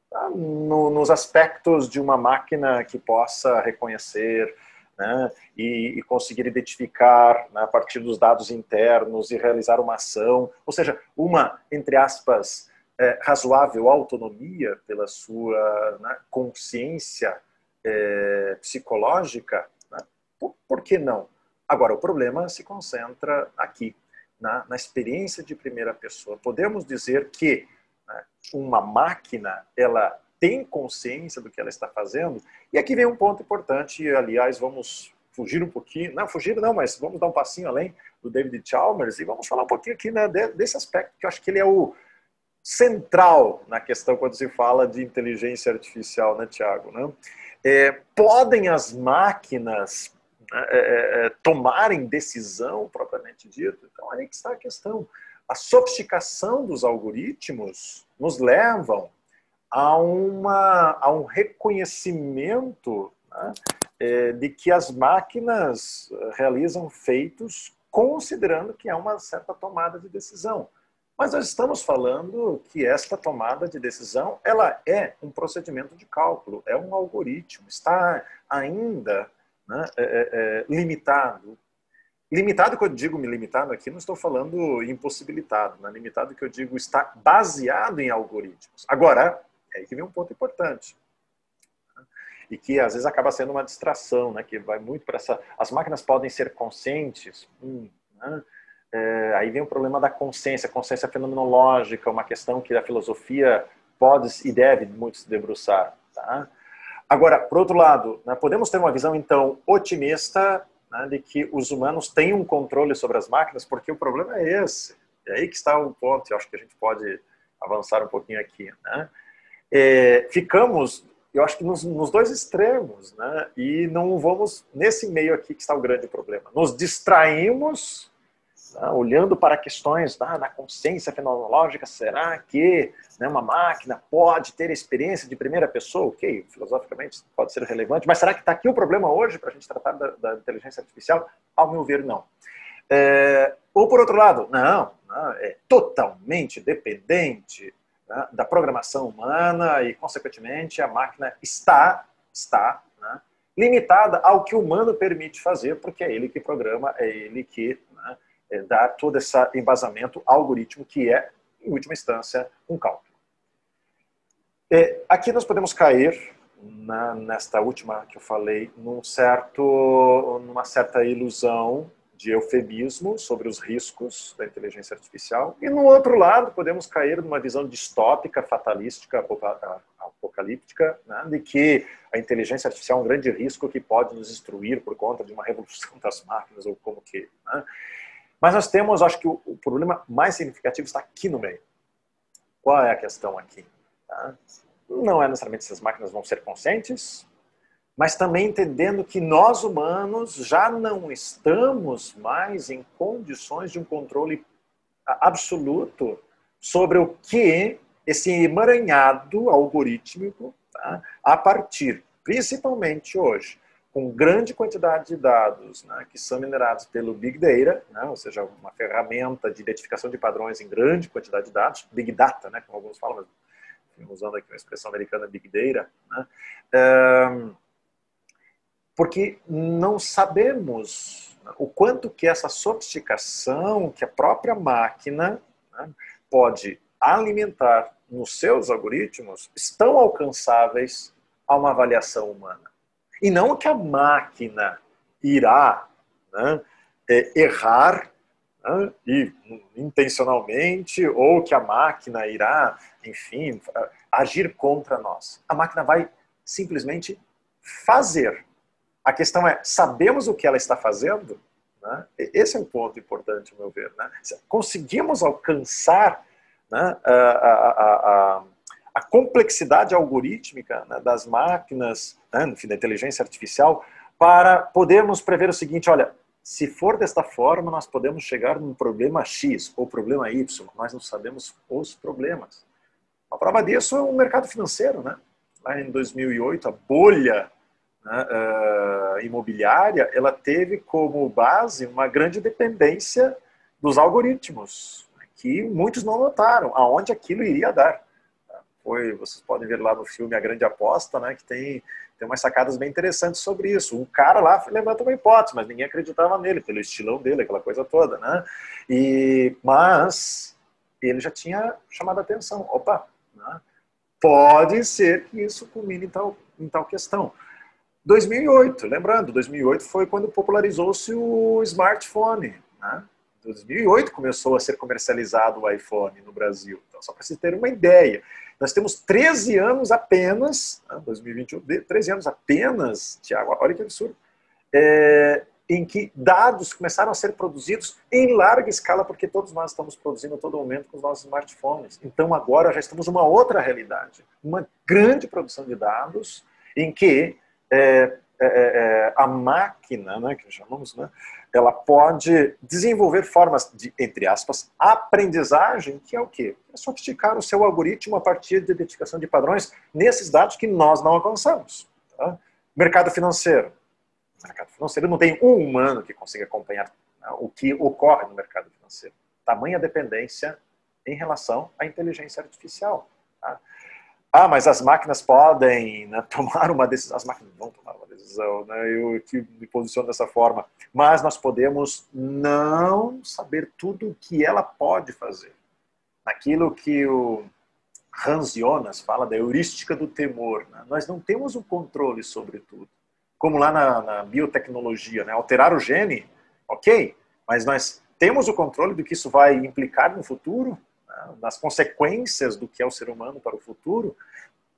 Tá? No, nos aspectos de uma máquina que possa reconhecer né, e, e, conseguir identificar né, a partir dos dados internos e realizar uma ação, ou seja, uma, entre aspas, é, razoável autonomia pela sua né, consciência é, psicológica, né, por, por, que não? Agora, o problema se concentra aqui, na, na experiência de primeira pessoa. Podemos dizer que né, uma máquina, ela tem consciência do que ela está fazendo. E aqui vem um ponto importante, aliás, vamos fugir um pouquinho, não fugir não, mas vamos dar um passinho além do David Chalmers e vamos falar um pouquinho aqui né, desse aspecto, que eu acho que ele é o central na questão quando se fala de inteligência artificial, né, Tiago? Né? É, podem as máquinas né, é, é, é, tomarem decisão propriamente dita? Então, aí que está a questão. A sofisticação dos algoritmos nos levam a, uma, a um reconhecimento né, é, de que as máquinas realizam feitos considerando que há uma certa tomada de decisão. Mas nós estamos falando que esta tomada de decisão ela é um procedimento de cálculo, é um algoritmo, está ainda né, é, é, é limitado. Limitado que eu digo limitado aqui, não estou falando impossibilitado, né? limitado que eu digo está baseado em algoritmos. Agora, é aí que vem um ponto importante. E que às vezes acaba sendo uma distração, né? que vai muito para essa. As máquinas podem ser conscientes. Hum, né? é, aí vem o problema da consciência, consciência fenomenológica, uma questão que a filosofia pode e deve muito se debruçar. Tá? Agora, por outro lado, né, podemos ter uma visão, então, otimista né, de que os humanos têm um controle sobre as máquinas, porque o problema é esse. É aí que está o ponto, eu acho que a gente pode avançar um pouquinho aqui. Né? É, ficamos, eu acho que nos, nos, dois extremos, né? E não vamos nesse meio aqui que está o grande problema. Nos distraímos, né? olhando para questões da, da consciência fenomenológica. Será que né, uma máquina pode ter experiência de primeira pessoa? Ok, filosoficamente pode ser relevante, mas será que está aqui o problema hoje para a gente tratar da, da, inteligência artificial? Ao meu ver, não. É, ou por outro lado, não, não é totalmente dependente né, da programação humana e, consequentemente, a máquina está, está né, limitada ao que o humano permite fazer, porque é ele que programa, é ele que né, é, dá todo esse embasamento algoritmo que é, em última instância, um cálculo. É, aqui nós podemos cair na, nesta última que eu falei, num certo, numa certa ilusão de eufemismo sobre os riscos da inteligência artificial. E, no outro lado, podemos cair numa visão distópica, fatalística, apocalíptica, né, de que a inteligência artificial é um grande risco que pode nos destruir por conta de uma revolução das máquinas, ou como que. Né. Mas nós temos, acho que o, problema mais significativo está aqui no meio. Qual é a questão aqui? Tá? Não é necessariamente se as máquinas vão ser conscientes, mas também entendendo que nós humanos já não estamos mais em condições de um controle absoluto sobre o que esse emaranhado algorítmico, tá? a partir, principalmente hoje, com grande quantidade de dados né, que são minerados pelo Big Data, né, ou seja, uma ferramenta de identificação de padrões em grande quantidade de dados, Big Data, né, como alguns falam, usando aqui uma expressão americana, Big Data, né, um, porque não sabemos o quanto que essa sofisticação que a própria máquina né, pode alimentar nos seus algoritmos estão alcançáveis a uma avaliação humana. E não que a máquina irá né, é, errar né, e intencionalmente ou que a máquina irá, enfim, agir contra nós. A máquina vai simplesmente fazer a questão é, sabemos o que ela está fazendo? Né? Esse é um ponto importante, ao meu ver. Né? Conseguimos alcançar né, a, a, a, a, complexidade algorítmica né, das máquinas, né, enfim, da inteligência artificial, para podermos prever o seguinte, olha, se for desta forma, nós podemos chegar num problema X ou problema Y, nós não sabemos os problemas. A prova disso é o mercado financeiro, né? Lá em 2008, a bolha né, uh, imobiliária, ela teve como base uma grande dependência dos algoritmos, que muitos não notaram aonde aquilo iria dar. foi, vocês podem ver lá no filme A Grande Aposta, né, que tem, tem umas sacadas bem interessantes sobre isso. Um cara lá levanta uma hipótese, mas ninguém acreditava nele, pelo estilão dele, aquela coisa toda, né? E, mas ele já tinha chamado a atenção. Opa, né? pode ser que isso culmine em tal, em tal questão. 2008, lembrando, 2008 foi quando popularizou-se o smartphone. Né? 2008 começou a ser comercializado o iPhone no Brasil. Então, só para vocês terem uma ideia. Nós temos 13 anos apenas, né, 2021, 13 anos apenas, Tiago, olha que absurdo, é, em que dados começaram a ser produzidos em larga escala, porque todos nós estamos produzindo a todo momento com os nossos smartphones. Então agora já estamos numa outra realidade, uma grande produção de dados em que é, é, é, é, a máquina, né, que chamamos, né, ela pode desenvolver formas de, entre aspas, aprendizagem, que é o quê? É sofisticar o seu algoritmo a partir de identificação de padrões nesses dados que nós não alcançamos. Tá? Mercado financeiro mercado financeiro. Não tem um humano que consiga acompanhar né, o que ocorre no mercado financeiro. Tamanha dependência em relação à inteligência artificial. Tá? Ah, mas as máquinas podem né, [laughs] tomar uma decisão. As máquinas vão tomar uma decisão, né? eu me posiciono dessa forma. Mas nós podemos não saber tudo o que ela pode fazer. Naquilo que o Hans Jonas fala da heurística do temor. Né? Nós não temos o controle sobre tudo como lá na, na biotecnologia, né? alterar o gene, ok, mas nós temos o controle do que isso vai implicar no futuro? Nas consequências do que é o ser humano para o futuro.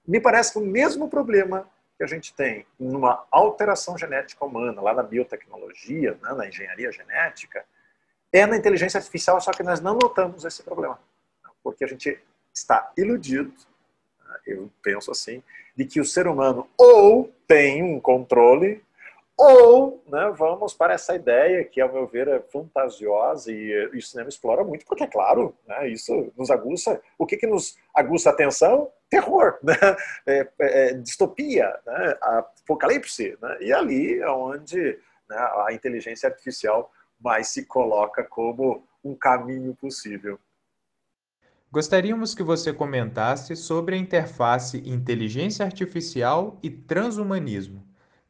Me parece que o mesmo problema que a gente tem numa alteração genética humana, lá na biotecnologia, né? na engenharia genética, é na inteligência artificial, só que nós não notamos esse problema, porque a gente está iludido, né? eu penso assim, de que o ser humano ou tem um controle, ou né, vamos para essa ideia que, ao meu ver, é fantasiosa e, e o cinema explora muito, porque, é claro, né, isso nos aguça. O que, que nos aguça a atenção? Terror, [laughs] né? É, é, é, distopia, né? apocalipse. Né? E ali é onde né, a inteligência artificial mais se coloca como um caminho possível. Gostaríamos que você comentasse sobre a interface inteligência artificial e transhumanismo.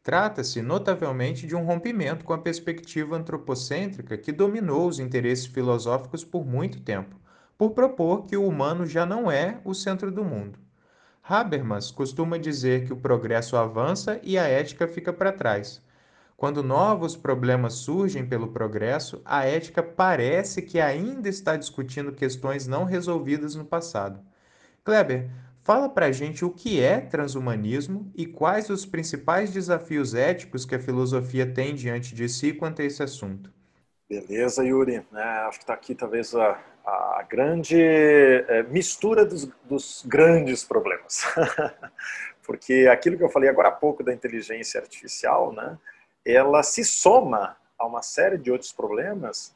Trata-se notavelmente de um rompimento com a perspectiva antropocêntrica que dominou os interesses filosóficos por muito tempo, por propor que o humano já não é o centro do mundo. Habermas costuma dizer que o progresso avança e a ética fica para trás. Quando novos problemas surgem pelo progresso, a ética parece que ainda está discutindo questões não resolvidas no passado. Kleber, fala pra gente o que é transhumanismo e quais os principais desafios éticos que a filosofia tem diante de si quanto a esse assunto. Beleza, Yuri. É, acho que está aqui talvez a, a grande é, mistura dos, dos grandes problemas. [laughs] Porque aquilo que eu falei agora há pouco da inteligência artificial, né? ela se soma a uma série de outros problemas,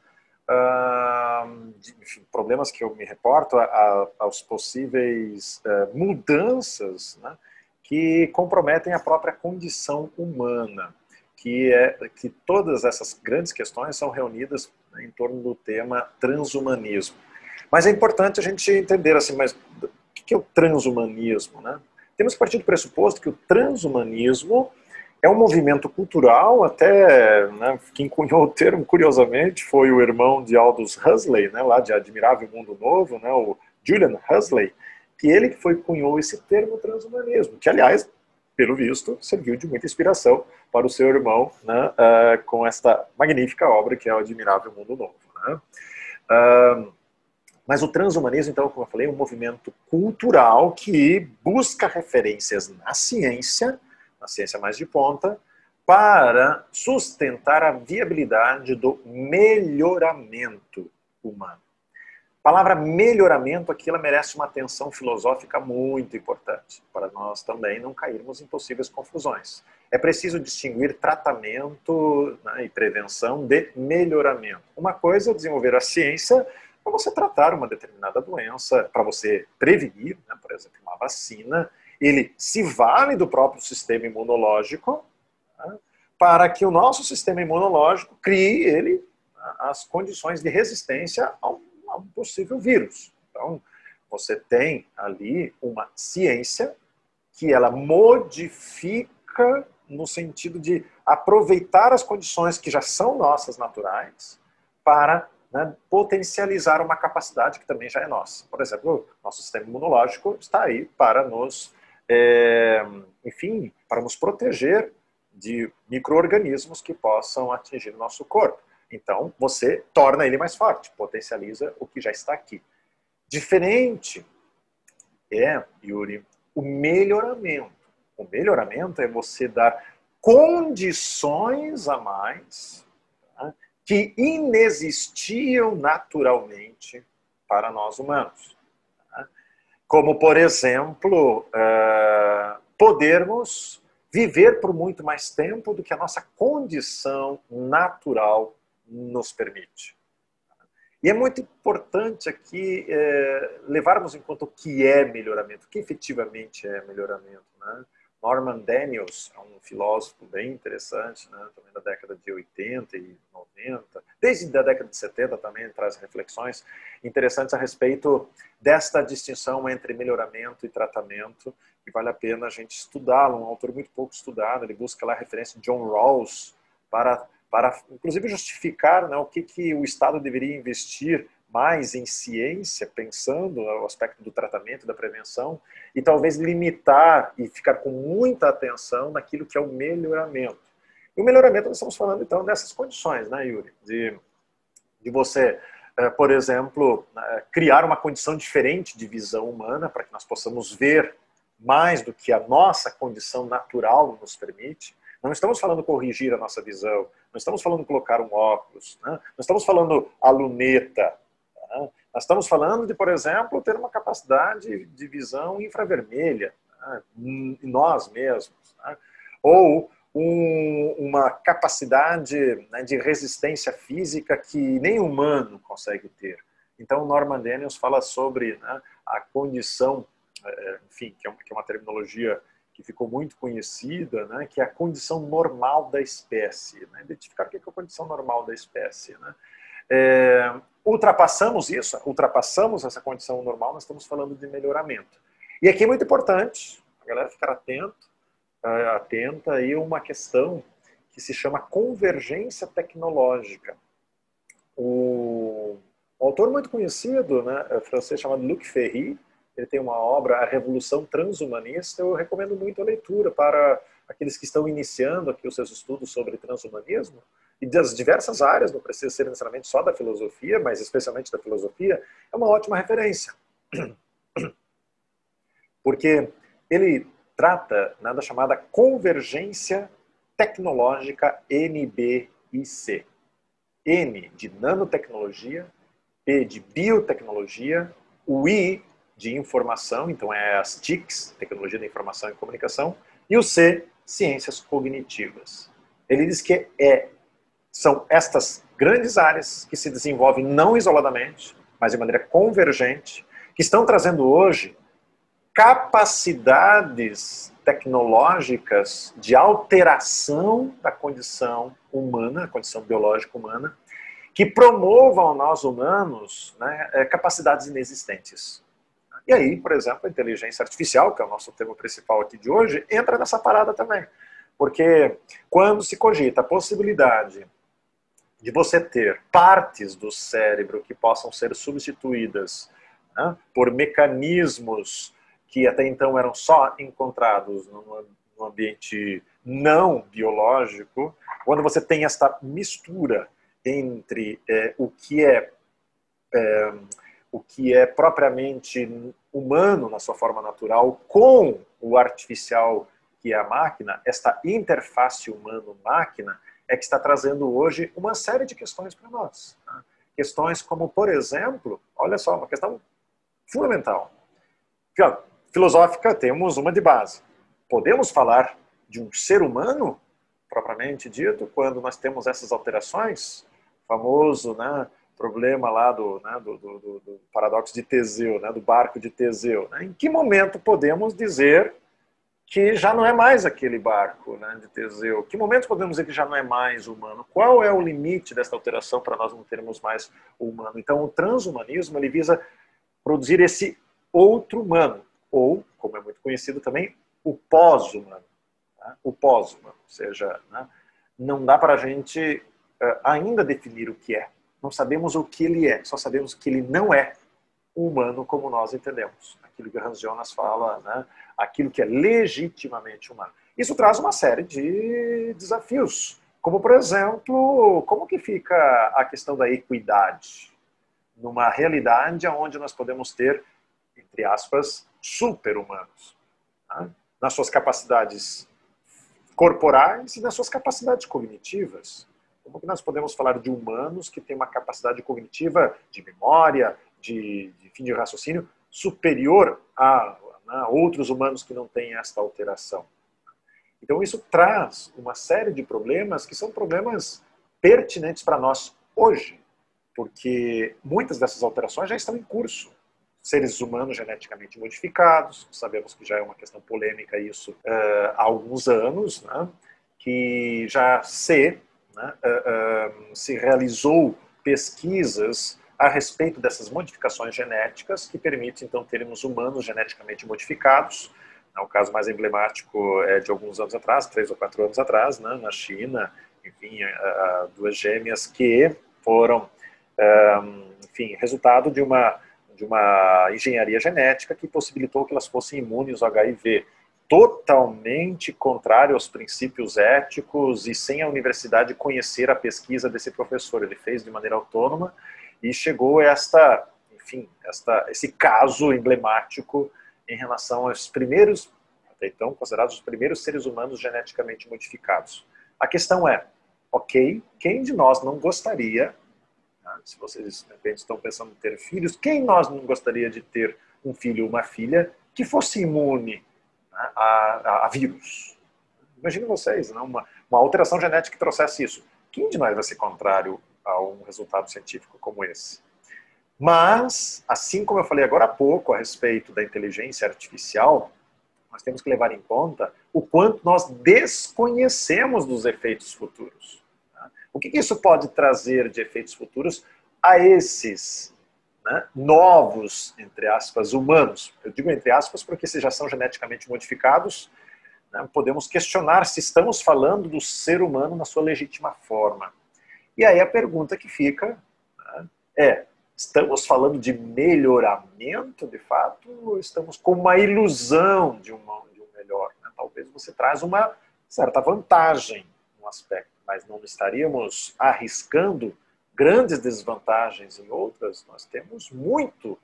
enfim, problemas que eu me reporto a, a, aos possíveis uh, mudanças né, que comprometem a própria condição humana, que é que todas essas grandes questões são reunidas né, em torno do tema transhumanismo. Mas é importante a gente entender assim, mas o que é o transhumanismo, né? Temos que partir do pressuposto que o transhumanismo é um movimento cultural, até né, quem cunhou o termo, curiosamente, foi o irmão de Aldous Huxley, né, lá de Admirável Mundo Novo, né, o Julian Huxley, que ele que foi cunhou esse termo transhumanismo, que, aliás, pelo visto, serviu de muita inspiração para o seu irmão né, uh, com esta magnífica obra que é o Admirável Mundo Novo. Né? Uh, mas o transhumanismo, então, como eu falei, é um movimento cultural que busca referências na ciência, a ciência mais de ponta, para sustentar a viabilidade do melhoramento humano. A palavra melhoramento aqui ela merece uma atenção filosófica muito importante, para nós também não cairmos em possíveis confusões. É preciso distinguir tratamento né, e prevenção de melhoramento. Uma coisa é desenvolver a ciência para você tratar uma determinada doença, para você prevenir, né, por exemplo, uma vacina, ele se vale do próprio sistema imunológico né, para que o nosso sistema imunológico crie ele as condições de resistência a um, possível vírus. Então, você tem ali uma ciência que ela modifica no sentido de aproveitar as condições que já são nossas naturais para né, potencializar uma capacidade que também já é nossa. Por exemplo, nosso sistema imunológico está aí para nos, é, enfim, para nos proteger de micro-organismos que possam atingir o nosso corpo. Então, você torna ele mais forte, potencializa o que já está aqui. Diferente é, Yuri, o melhoramento. O melhoramento é você dar condições a mais tá, que inexistiam naturalmente para nós humanos. Como, por exemplo, uh, podermos viver por muito mais tempo do que a nossa condição natural nos permite. E é muito importante aqui é, levarmos em conta o que é melhoramento, o que efetivamente é melhoramento. Né? Norman Daniels é um filósofo bem interessante, né? também da década de 80 e 90, desde a década de 70 também traz reflexões interessantes a respeito desta distinção entre melhoramento e tratamento, e vale a pena a gente estudá-lo, um autor muito pouco estudado, ele busca lá a referência de John Rawls para para inclusive justificar né, o que, que o Estado deveria investir mais em ciência, pensando no aspecto do tratamento, da prevenção, e talvez limitar e ficar com muita atenção naquilo que é o melhoramento. E o melhoramento, nós estamos falando então dessas condições, né, Yuri? De, de você, eh, por exemplo, eh, criar uma condição diferente de visão humana para que nós possamos ver mais do que a nossa condição natural nos permite não estamos falando corrigir a nossa visão, não estamos falando colocar um óculos, né? não estamos falando a luneta. Né? Nós estamos falando de, por exemplo, ter uma capacidade de visão infravermelha, né? nós mesmos. Né? Ou um, uma capacidade né, de resistência física que nem humano consegue ter. Então, Norman Daniels fala sobre né, a condição, eh, enfim, que é uma, que é uma terminologia que ficou muito conhecida, né, que é a condição normal da espécie. Né? Identificar o que é a condição normal da espécie. Né? É, ultrapassamos isso, ultrapassamos essa condição normal, nós estamos falando de melhoramento. E aqui é muito importante a galera ficar atento, uh, atenta aí uma questão que se chama convergência tecnológica. O, um autor muito conhecido, né, é francês chamado Luc Ferry, ele tem uma obra, A Revolução Transhumanista. Eu recomendo muito a leitura para aqueles que estão iniciando aqui os seus estudos sobre transhumanismo e das diversas áreas, não precisa ser necessariamente só da filosofia, mas especialmente da filosofia, é uma ótima referência. [clears throat] Porque ele trata né, da chamada convergência tecnológica NBIC. N de nanotecnologia, P de biotecnologia, o I de informação, então é as TICs, Tecnologia da Informação e Comunicação, e o C, Ciências Cognitivas. Ele diz que é, são estas grandes áreas que se desenvolvem não isoladamente, mas de maneira convergente, que estão trazendo hoje capacidades tecnológicas de alteração da condição humana, condição biológica humana, que promovam nós humanos né, é, capacidades inexistentes. E aí, por exemplo, a inteligência artificial, que é o nosso tema principal aqui de hoje, entra nessa parada também. Porque quando se cogita a possibilidade de você ter partes do cérebro que possam ser substituídas né, por mecanismos que até então eram só encontrados no, ambiente não biológico, quando você tem esta mistura entre é, o que é, é o que é propriamente humano na sua forma natural com o artificial que é a máquina, esta interface humano-máquina é que está trazendo hoje uma série de questões para nós. Tá? Questões como, por exemplo, olha só, uma questão fundamental. Filosófica, temos uma de base. Podemos falar de um ser humano, propriamente dito, quando nós temos essas alterações? famoso, né? problema lá do, né, do, do, do, paradoxo de Teseu, né, do barco de Teseu. Né? Em que momento podemos dizer que já não é mais aquele barco né, de Teseu? Que momento podemos dizer que já não é mais humano? Qual é o limite desta alteração para nós não termos mais o humano? Então, o transhumanismo ele visa produzir esse outro humano, ou, como é muito conhecido também, o pós-humano. Né? O pós-humano, ou seja, né? não dá para a gente uh, ainda definir o que é. Não sabemos o que ele é, só sabemos que ele não é humano como nós entendemos. Aquilo que Hans Jonas fala, né? aquilo que é legitimamente humano. Isso traz uma série de desafios, como por exemplo, como que fica a questão da equidade numa realidade onde nós podemos ter, entre aspas, super-humanos, né? nas suas capacidades corporais e nas suas capacidades cognitivas. Como que nós podemos falar de humanos que têm uma capacidade cognitiva de memória, de, de fim de raciocínio superior a, a outros humanos que não têm esta alteração? Então isso traz uma série de problemas que são problemas pertinentes para nós hoje, porque muitas dessas alterações já estão em curso. Seres humanos geneticamente modificados, sabemos que já é uma questão polêmica isso uh, há alguns anos, né, que já se, né, uh, uh, se realizou pesquisas a respeito dessas modificações genéticas que permitem então termos humanos geneticamente modificados. O caso mais emblemático é de alguns anos atrás, três ou quatro anos atrás, né, na China, enfim, duas gêmeas que foram enfim, resultado de uma, de uma engenharia genética que possibilitou que elas fossem imunes ao HIV. Totalmente contrário aos princípios éticos e sem a universidade conhecer a pesquisa desse professor. Ele fez de maneira autônoma e chegou esta, enfim, esta, esse caso emblemático em relação aos primeiros, até então considerados os primeiros seres humanos geneticamente modificados. A questão é, ok, quem de nós não gostaria se vocês de repente estão pensando em ter filhos, quem nós não gostaria de ter um filho ou uma filha que fosse imune né, a, a, a, vírus? Imagine vocês, né, uma, uma alteração genética que trouxesse isso. Quem de nós vai ser contrário a um resultado científico como esse? Mas, assim como eu falei agora há pouco a respeito da inteligência artificial, nós temos que levar em conta o quanto nós desconhecemos dos efeitos futuros. O que isso pode trazer de efeitos futuros a esses né, novos, entre aspas, humanos? Eu digo entre aspas porque se já são geneticamente modificados, né, podemos questionar se estamos falando do ser humano na sua legítima forma. E aí a pergunta que fica né, é: estamos falando de melhoramento de fato ou estamos com uma ilusão de, uma, de um melhor? Né? Talvez você traz uma certa vantagem no aspecto mas não estaríamos arriscando grandes desvantagens em outras, nós temos muito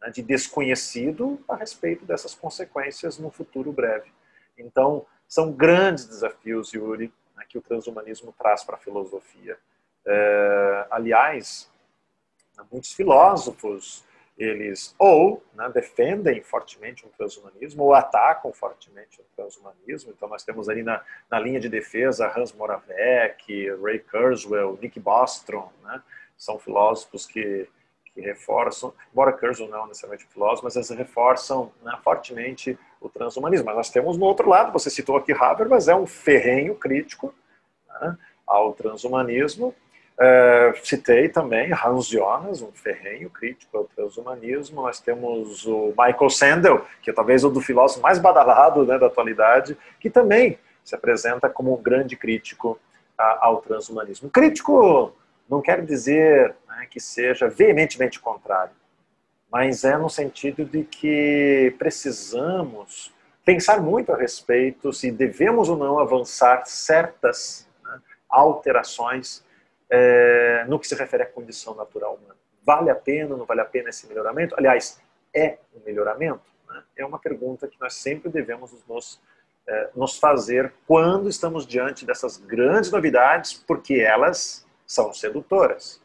né, de desconhecido a respeito dessas consequências no futuro breve. Então, são grandes desafios, Yuri, né, que o transhumanismo traz para a filosofia. É, aliás, muitos filósofos eles ou né, defendem fortemente um transhumanismo ou atacam fortemente um transhumanismo. Então nós temos ali na, na linha de defesa Hans Moravec, Ray Kurzweil, Nick Bostrom, né, são filósofos que, que reforçam, embora Kurzweil não é necessariamente filósofo, mas eles reforçam né, fortemente o transhumanismo. Mas nós temos no outro lado, você citou aqui Habermas, é um ferrenho crítico né, ao transhumanismo, Uh, citei também Hans Jonas, um ferrenho crítico ao transhumanismo. Nós temos o Michael Sandel, que é talvez um dos filósofos mais badalados né, da atualidade, que também se apresenta como um grande crítico uh, ao transhumanismo. Crítico não quer dizer né, que seja veementemente contrário, mas é no sentido de que precisamos pensar muito a respeito se devemos ou não avançar certas né, alterações é, no que se refere à condição natural humana. Vale a pena, não vale a pena esse melhoramento? Aliás, é um melhoramento? Né? É uma pergunta que nós sempre devemos nos, é, nos fazer quando estamos diante dessas grandes novidades, porque elas são sedutoras.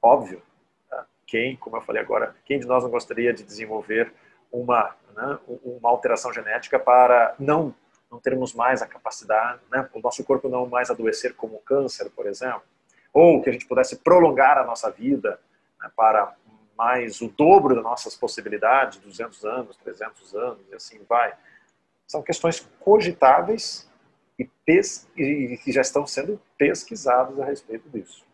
Óbvio. Tá? Quem, como eu falei agora, quem de nós não gostaria de desenvolver uma, né, uma alteração genética para não, não termos mais a capacidade, né, o nosso corpo não mais adoecer como câncer, por exemplo? Ou que a gente pudesse prolongar a nossa vida né, para mais o dobro das nossas possibilidades, 200 anos, 300 anos e assim vai. São questões cogitáveis e, que já estão sendo pesquisadas a respeito disso.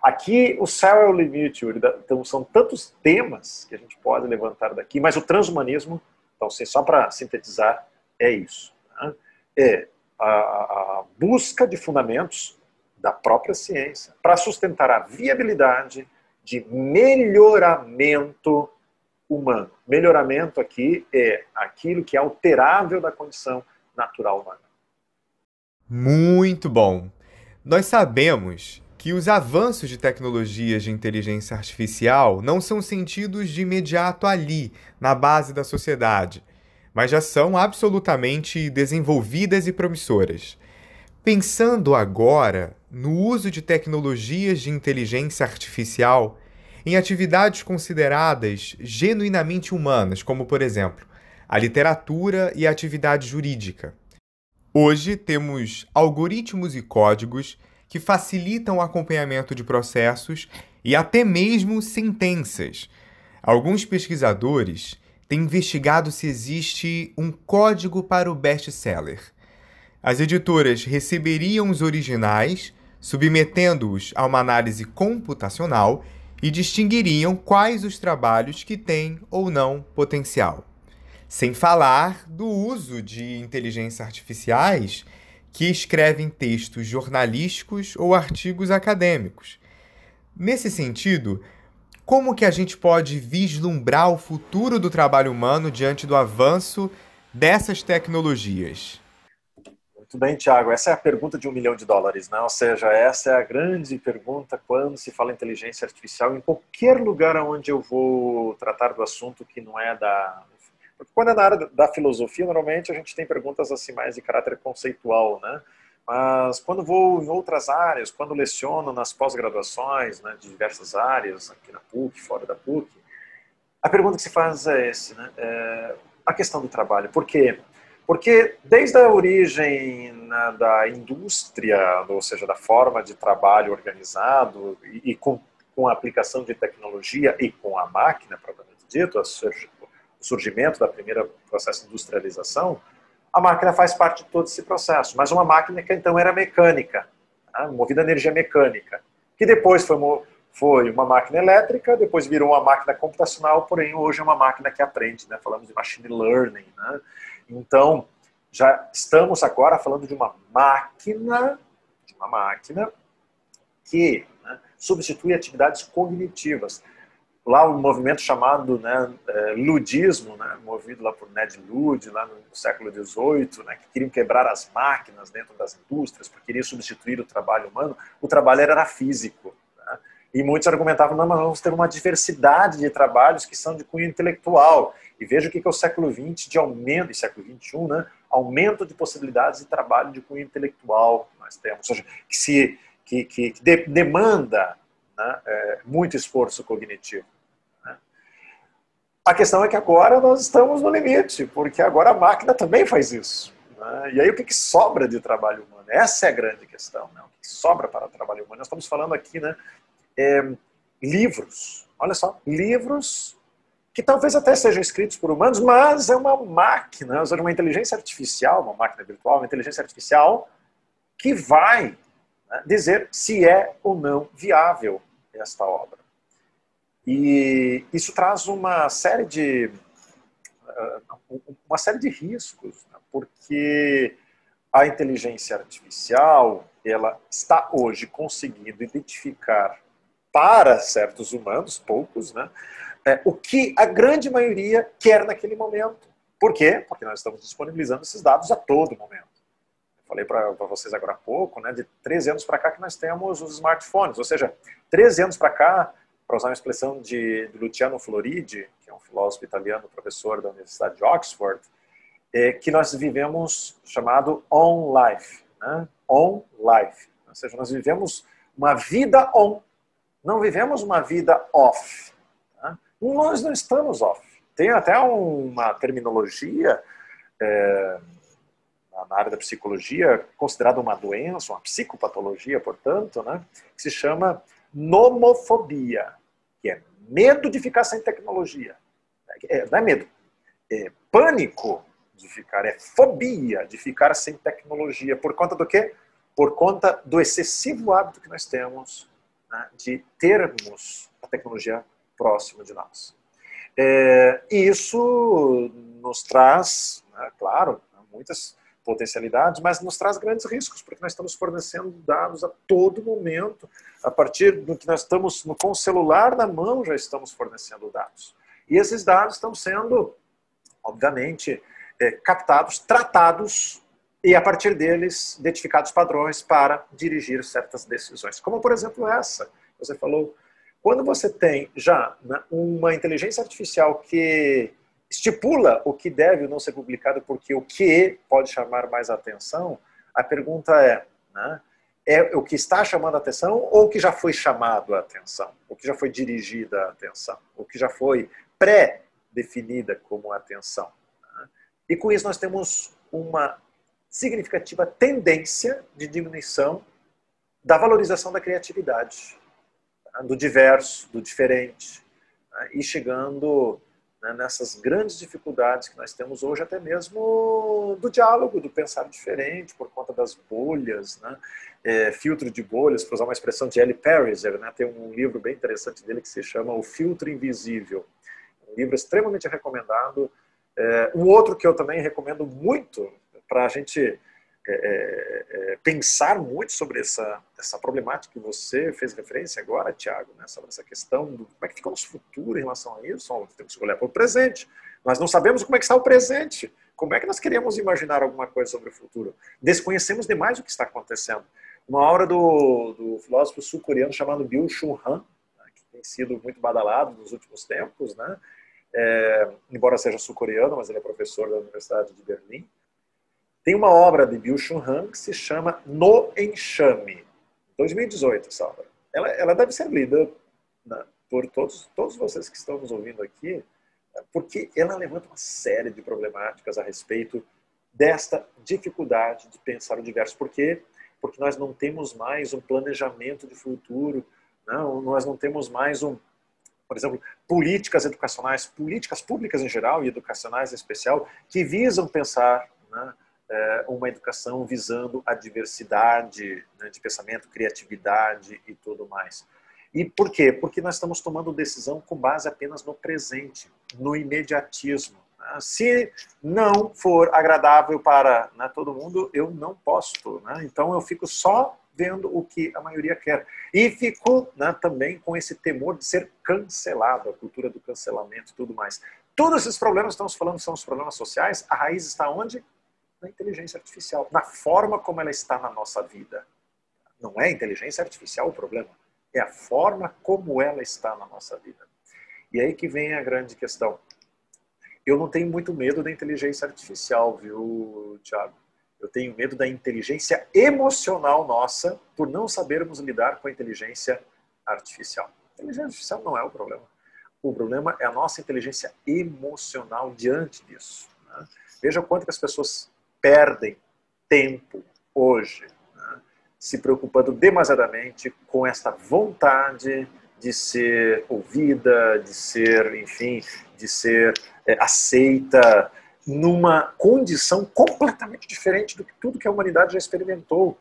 Aqui o céu é o limite, então são tantos temas que a gente pode levantar daqui, mas o transhumanismo, então assim, só para sintetizar, é isso. Né? É a, a busca de fundamentos da própria ciência para sustentar a viabilidade de melhoramento humano. Melhoramento aqui é aquilo que é alterável da condição natural humana. Muito bom. Nós sabemos que os avanços de tecnologias de inteligência artificial não são sentidos de imediato ali, na base da sociedade, mas já são absolutamente desenvolvidas e promissoras. Pensando agora no uso de tecnologias de inteligência artificial em atividades consideradas genuinamente humanas, como, por exemplo, a literatura e a atividade jurídica. Hoje temos algoritmos e códigos que facilitam o acompanhamento de processos e até mesmo sentenças. Alguns pesquisadores têm investigado se existe um código para o best-seller as editoras receberiam os originais, submetendo-os a uma análise computacional e distinguiriam quais os trabalhos que têm ou não potencial. Sem falar do uso de inteligências artificiais que escrevem textos jornalísticos ou artigos acadêmicos. Nesse sentido, como que a gente pode vislumbrar o futuro do trabalho humano diante do avanço dessas tecnologias? Muito bem, Tiago. Essa é a pergunta de um milhão de dólares, né? Ou seja, essa é a grande pergunta quando se fala inteligência artificial em qualquer lugar onde eu vou tratar do assunto que não é da. Porque quando é na área da filosofia, normalmente a gente tem perguntas assim mais de caráter conceitual, né? Mas quando vou em outras áreas, quando leciono nas pós-graduações, né, de diversas áreas, aqui na PUC, fora da PUC, a pergunta que se faz é esse, né? É a questão do trabalho. Por quê? Porque desde a origem né, da indústria, ou seja, da forma de trabalho organizado e, e com, com, a aplicação de tecnologia e com a máquina, propriamente dito, o surgimento da primeira processo de industrialização, a máquina faz parte de todo esse processo. Mas uma máquina que então era mecânica, né, movida a energia mecânica, que depois foi, foi uma máquina elétrica, depois virou uma máquina computacional, porém hoje é uma máquina que aprende, né? falamos de machine learning, né? Então, já estamos agora falando de uma máquina, de uma máquina que né, substitui atividades cognitivas. Lá um movimento chamado né, é, ludismo, né, movido lá por Ned Lud, lá no século XVIII, né, que queriam quebrar as máquinas dentro das indústrias, porque queriam substituir o trabalho humano. O trabalho era físico. Né, e muitos argumentavam, não, mas vamos ter uma diversidade de trabalhos que são de cunho intelectual. E veja o que é o século XX de aumento, e século XXI, né? aumento de possibilidades de trabalho de cunho intelectual nós temos, ou seja, que, se, que, que de, demanda né? é, muito esforço cognitivo. Né? A questão é que agora nós estamos no limite, porque agora a máquina também faz isso. Né? E aí o que, que sobra de trabalho humano? Essa é a grande questão. Né? O que sobra para trabalho humano? Nós estamos falando aqui, né? É, livros. Olha só, livros que talvez até sejam escritos por humanos, mas é uma máquina, uma inteligência artificial, uma máquina virtual, uma inteligência artificial que vai né, dizer se é ou não viável esta obra. E isso traz uma série de uh, uma série de riscos, né, porque a inteligência artificial ela está hoje conseguindo identificar para certos humanos, poucos, né, é, o que a grande maioria quer naquele momento. Por quê? Porque nós estamos disponibilizando esses dados a todo momento. Eu falei para vocês agora há pouco, né, de 13 anos para cá que nós temos os smartphones, ou seja, 13 anos para cá, para usar uma expressão de, de Luciano Floridi, que é um filósofo italiano, professor da Universidade de Oxford, é que nós vivemos chamado on life, né? on life, ou seja, nós vivemos uma vida on, não vivemos uma vida off nós não estamos off. Tem até uma terminologia é, na área da psicologia considerada uma doença, uma psicopatologia, portanto, né, que se chama nomofobia, que é medo de ficar sem tecnologia. É, não é medo, é pânico de ficar, é fobia de ficar sem tecnologia. Por conta do quê? Por conta do excessivo hábito que nós temos né, de termos a tecnologia próxima de nós. É, e isso nos traz, né, claro, muitas potencialidades, mas nos traz grandes riscos, porque nós estamos fornecendo dados a todo momento. A partir do que nós estamos com o celular na mão, já estamos fornecendo dados. E esses dados estão sendo, obviamente, é, captados, tratados e, a partir deles, identificados padrões para dirigir certas decisões. Como, por exemplo, essa. Você falou, quando você tem já né, uma inteligência artificial que estipula o que deve ou não ser publicado, porque o que pode chamar mais atenção, a pergunta é, né, é o que está chamando a atenção ou o que já foi chamado a atenção? O que já foi dirigida a atenção? O que já foi pré-definida como atenção? Né? E com isso nós temos uma significativa tendência de diminuição da valorização da criatividade? Do diverso, do diferente, né? e chegando né, nessas grandes dificuldades que nós temos hoje, até mesmo do diálogo, do pensar diferente, por conta das bolhas, né, é, filtro de bolhas, para usar uma expressão de Ellie Pariser, né, tem um livro bem interessante dele que se chama O Filtro Invisível, um livro extremamente recomendado. É, um outro que eu também recomendo muito para a gente é, é, é, pensar muito sobre essa, essa problemática que você fez referência agora, Tiago, né, sobre essa questão do como é que fica o nosso futuro em relação a isso. Temos que olhar para o presente. Nós não sabemos como é que está o presente. Como é que nós queremos imaginar alguma coisa sobre o futuro? Desconhecemos demais o que está acontecendo. Uma obra do, do filósofo sul-coreano chamado Byung Chul Han, né, que tem sido muito badalado nos últimos tempos, né? É, embora seja sul-coreano, mas ele é professor da Universidade de Berlim. Tem uma obra de Bill Chun Han que se chama No Enxame, 2018, essa obra. Ela, ela deve ser lida né, por todos, todos vocês que estão nos ouvindo aqui, porque ela levanta uma série de problemáticas a respeito desta dificuldade de pensar o diverso. Por quê? Porque nós não temos mais um planejamento de futuro, não, nós não temos mais um, por exemplo, políticas educacionais, políticas públicas em geral e educacionais em especial, que visam pensar né, uma educação visando a diversidade né, de pensamento, criatividade e tudo mais. E por quê? Porque nós estamos tomando decisão com base apenas no presente, no imediatismo. Né? Se não for agradável para né, todo mundo, eu não posto. Né? Então eu fico só vendo o que a maioria quer. E fico né, também com esse temor de ser cancelado, a cultura do cancelamento e tudo mais. Todos esses problemas que estamos falando são os problemas sociais. A raiz está onde? Na inteligência artificial, na forma como ela está na nossa vida. Não é a inteligência artificial o problema, é a forma como ela está na nossa vida. E aí que vem a grande questão. Eu não tenho muito medo da inteligência artificial, viu, Tiago? Eu tenho medo da inteligência emocional nossa por não sabermos lidar com a inteligência artificial. A inteligência artificial não é o problema. O problema é a nossa inteligência emocional diante disso. Né? Veja quanto que as pessoas perdem tempo hoje né, se preocupando demasiadamente com esta vontade de ser ouvida, de ser, enfim, de ser é, aceita numa condição completamente diferente do que tudo que a humanidade já experimentou.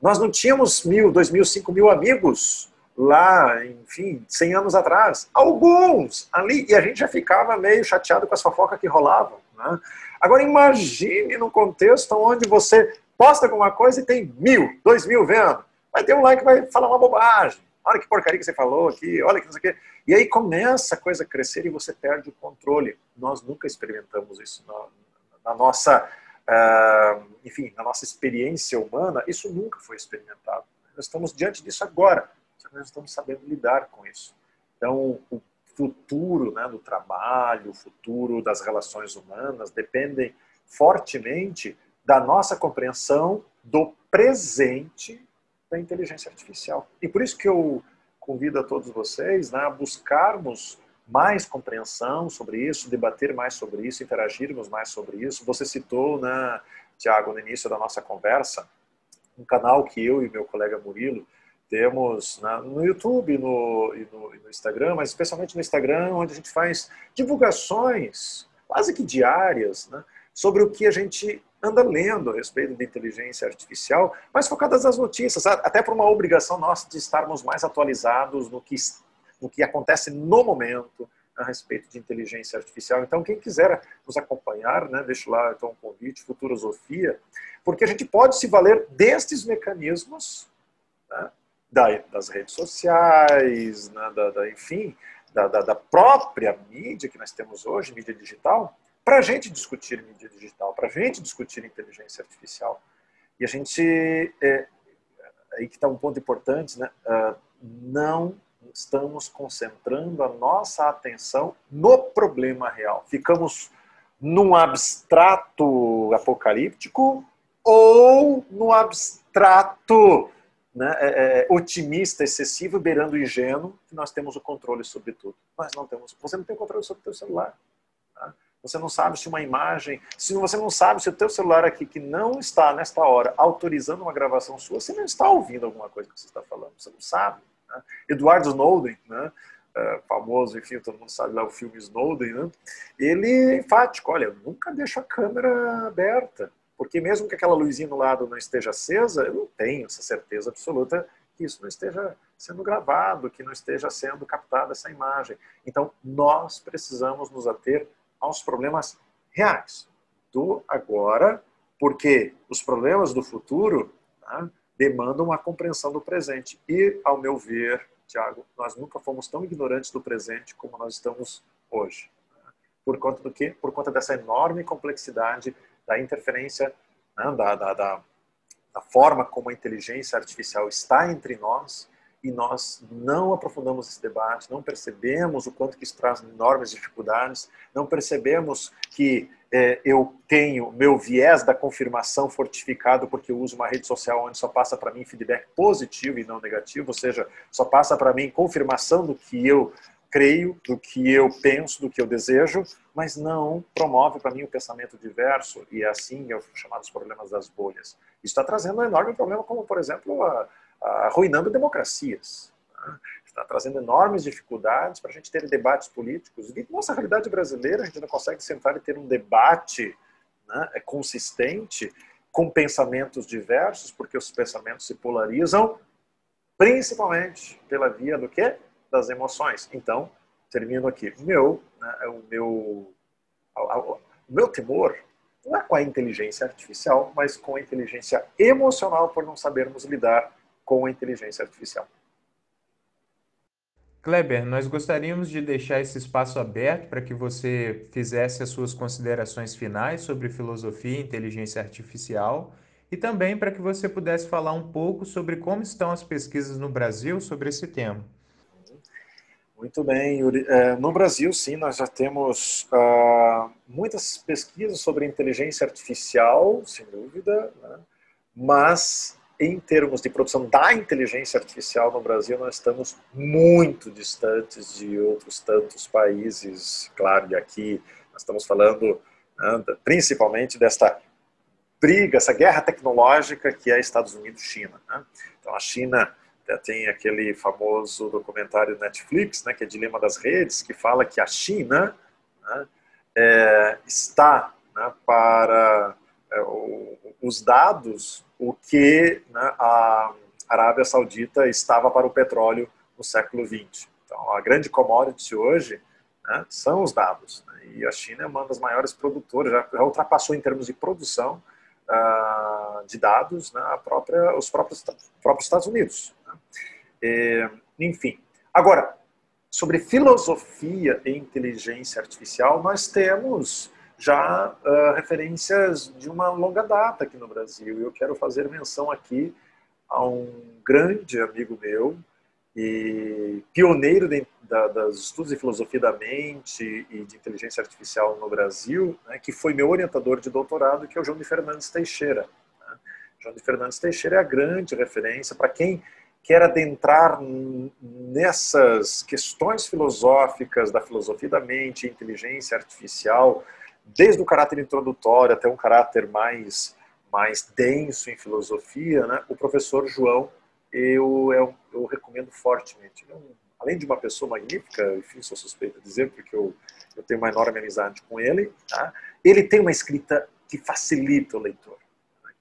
Nós não tínhamos mil, dois mil, cinco mil amigos lá, enfim, cem anos atrás. Alguns ali, e a gente já ficava meio chateado com as fofocas que rolavam. Né? Agora imagine num contexto onde você posta alguma coisa e tem mil, dois mil vendo. Vai ter um like que vai falar uma bobagem. Olha que porcaria que você falou aqui, olha que não sei o quê. E aí começa a coisa a crescer e você perde o controle. Nós nunca experimentamos isso na, na nossa, uh, enfim, na nossa experiência humana. Isso nunca foi experimentado. Nós estamos diante disso agora, só que nós estamos sabendo lidar com isso. Então, o futuro né, do trabalho, o futuro das relações humanas dependem fortemente da nossa compreensão do presente da inteligência artificial. E por isso que eu convido a todos vocês né, a buscarmos mais compreensão sobre isso, debater mais sobre isso, interagirmos mais sobre isso. Você citou, né, Tiago, no início da nossa conversa, um canal que eu e meu colega Murilo temos né, no YouTube no, e, no, e no Instagram, mas especialmente no Instagram, onde a gente faz divulgações quase que diárias né, sobre o que a gente anda lendo a respeito de inteligência artificial, mais focadas nas notícias, até por uma obrigação nossa de estarmos mais atualizados no que, no que acontece no momento a respeito de inteligência artificial. Então, quem quiser nos acompanhar, né, deixo lá então um convite, Futurosofia, porque a gente pode se valer destes mecanismos né, das redes sociais, né, da, da, enfim, da, da, própria mídia que nós temos hoje, mídia digital, para a gente discutir mídia digital, para a gente discutir inteligência artificial. E a gente, é, aí que está um ponto importante, né? Uh, não estamos concentrando a nossa atenção no problema real. Ficamos num abstrato apocalíptico ou no abstrato né, é, é, otimista, excessivo, beirando ingênuo, que nós temos o controle sobre tudo. Nós não temos. Você não tem controle sobre o seu celular. Tá? Você não sabe se uma imagem, se você não sabe se o teu celular aqui que não está nesta hora autorizando uma gravação sua, você não está ouvindo alguma coisa que você está falando. Você não sabe. Né? Edward Snowden, né? Uh, famoso, enfim, todo mundo sabe lá o filme Snowden, né? ele é enfático, olha, nunca deixo a câmera aberta. Porque mesmo que aquela luzinha no lado não esteja acesa, eu não tenho essa certeza absoluta que isso não esteja sendo gravado, que não esteja sendo captada essa imagem. Então, nós precisamos nos ater aos problemas reais do agora, porque os problemas do futuro tá, demandam uma compreensão do presente. E, ao meu ver, Tiago, nós nunca fomos tão ignorantes do presente como nós estamos hoje. Por conta do quê? Por conta dessa enorme complexidade da interferência, né, da, da, da, da forma como a inteligência artificial está entre nós e nós não aprofundamos esse debate, não percebemos o quanto que isso traz enormes dificuldades, não percebemos que é, eu tenho meu viés da confirmação fortificado porque eu uso uma rede social onde só passa para mim feedback positivo e não negativo, ou seja, só passa para mim confirmação do que eu creio, do que eu penso, do que eu desejo, mas não promove para mim o pensamento diverso e é assim é os chamados problemas das bolhas. Isso está trazendo um enorme problema, como por exemplo, a, a, arruinando democracias. Né? Está trazendo enormes dificuldades para a gente ter debates políticos. E nossa realidade brasileira, a gente não consegue sentar e ter um debate né, é consistente com pensamentos diversos, porque os pensamentos se polarizam, principalmente pela via do quê? Das emoções. Então, termino aqui. Meu, né, é o meu, o meu temor não é com a inteligência artificial, mas com a inteligência emocional por não sabermos lidar com a inteligência artificial. Kleber, nós gostaríamos de deixar esse espaço aberto para que você fizesse as suas considerações finais sobre filosofia e inteligência artificial e também para que você pudesse falar um pouco sobre como estão as pesquisas no Brasil sobre esse tema. Muito bem, Yuri. É, no Brasil, sim, nós já temos uh, muitas pesquisas sobre inteligência artificial, sem dúvida, né? mas em termos de produção da inteligência artificial no Brasil, nós estamos muito distantes de outros tantos países. Claro, e aqui nós estamos falando né, principalmente desta briga, essa guerra tecnológica que é Estados Unidos-China. Né? Então, a China tem aquele famoso documentário Netflix, né, que é Dilema das Redes, que fala que a China né, é, está né, para é, o, os dados o que né, a Arábia Saudita estava para o petróleo no século XX. Então, a grande commodity hoje né, são os dados. Né, e a China é uma das maiores produtoras, já, já ultrapassou em termos de produção de dados né, a própria, os próprios, próprios Estados Unidos. É, enfim. Agora, sobre filosofia e inteligência artificial, nós temos já uh, referências de uma longa data aqui no Brasil. Eu quero fazer menção aqui a um grande amigo meu e pioneiro de, da, dos estudos de filosofia da mente e de inteligência artificial no Brasil, né, que foi meu orientador de doutorado, que é o João de Fernandes Teixeira. Né? João de Fernandes Teixeira é a grande referência para quem quer adentrar nessas questões filosóficas da filosofia da mente, inteligência artificial, desde o caráter introdutório até um caráter mais mais denso em filosofia, né? o professor João eu, eu, eu recomendo fortemente. É além de uma pessoa magnífica, enfim, sou suspeito de dizer, porque eu, eu tenho uma enorme amizade com ele, tá? ele tem uma escrita que facilita o leitor.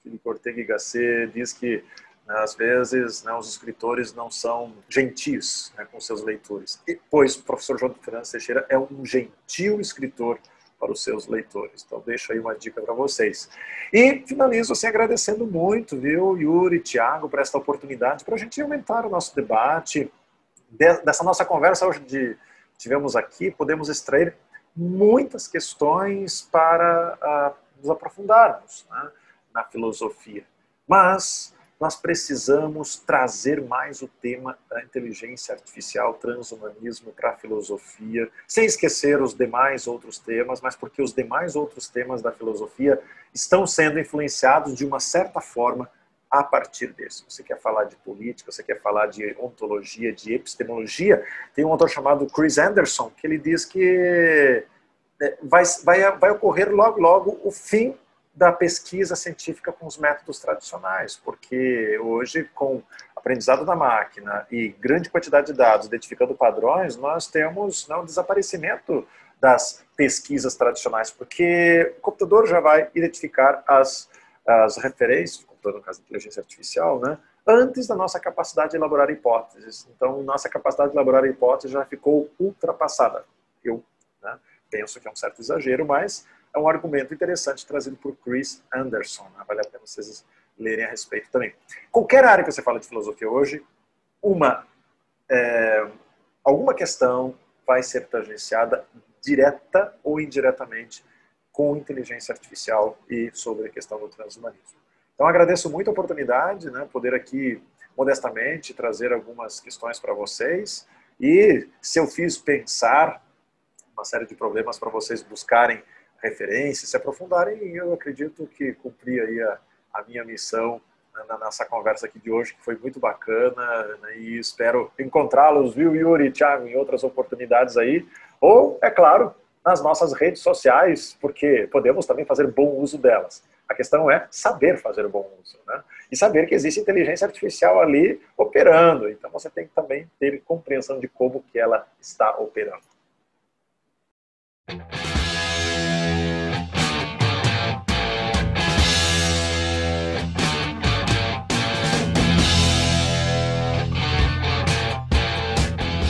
Que Ortega y Gasset diz que né, às vezes né, os escritores não são gentis né, com seus leitores, e, pois o professor João Fernandes Teixeira é um gentil escritor para os seus leitores. Então, deixo aí uma dica para vocês. E finalizo assim agradecendo muito, viu, Yuri, Tiago, por esta oportunidade, para a gente aumentar o nosso debate. Dessa nossa conversa hoje de tivemos aqui, podemos extrair muitas questões para uh, nos aprofundarmos né, na filosofia. Mas nós precisamos trazer mais o tema da inteligência artificial, transhumanismo para a filosofia, sem esquecer os demais outros temas, mas porque os demais outros temas da filosofia estão sendo influenciados de uma certa forma a partir desse. Você quer falar de política, você quer falar de ontologia, de epistemologia, tem um autor chamado Chris Anderson que ele diz que é, vai, vai, vai ocorrer logo, logo o fim da pesquisa científica com os métodos tradicionais, porque hoje, com aprendizado da máquina e grande quantidade de dados identificando padrões, nós temos né, desaparecimento das pesquisas tradicionais, porque o computador já vai identificar as, as referências, o computador, no caso da inteligência artificial, né, antes da nossa capacidade de elaborar hipóteses. Então, nossa capacidade de elaborar hipóteses já ficou ultrapassada. Eu né, penso que é um certo exagero, mas é um argumento interessante trazido por Chris Anderson. Né? Vale a pena vocês lerem a respeito também. Qualquer área que você fala de filosofia hoje, uma é, alguma questão vai ser tangenciada direta ou indiretamente com inteligência artificial e sobre a questão do transhumanismo. Então agradeço muito a oportunidade, né, poder aqui modestamente trazer algumas questões para vocês e se eu fiz pensar uma série de problemas para vocês buscarem referências, se aprofundarem, eu acredito que cumpri aí a, a minha missão na nossa conversa aqui de hoje, que foi muito bacana, né, e espero encontrá-los, viu, Yuri Thiago, em outras oportunidades aí, ou, é claro, nas nossas redes sociais, porque podemos também fazer bom uso delas. A questão é saber fazer bom uso, né? E saber que existe inteligência artificial ali operando. Então você tem que também ter compreensão de como que ela está operando.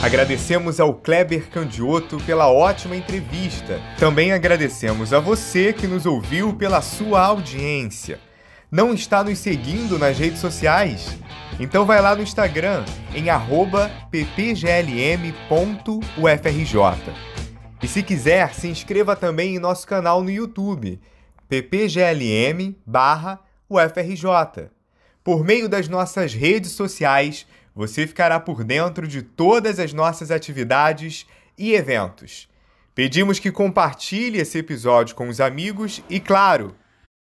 Agradecemos ao Kleber Candioto pela ótima entrevista. Também agradecemos a você que nos ouviu pela sua audiência. Não está nos seguindo nas redes sociais? Então vai lá no Instagram em ppglm.ufrj. E se quiser, se inscreva também em nosso canal no YouTube, ppglm UFRJ. Por meio das nossas redes sociais, você ficará por dentro de todas as nossas atividades e eventos. Pedimos que compartilhe esse episódio com os amigos e, claro,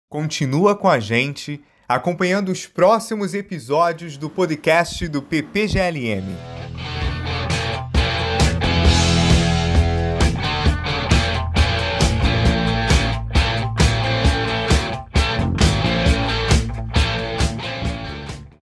continua com a gente acompanhando os próximos episódios do podcast do PPGLM.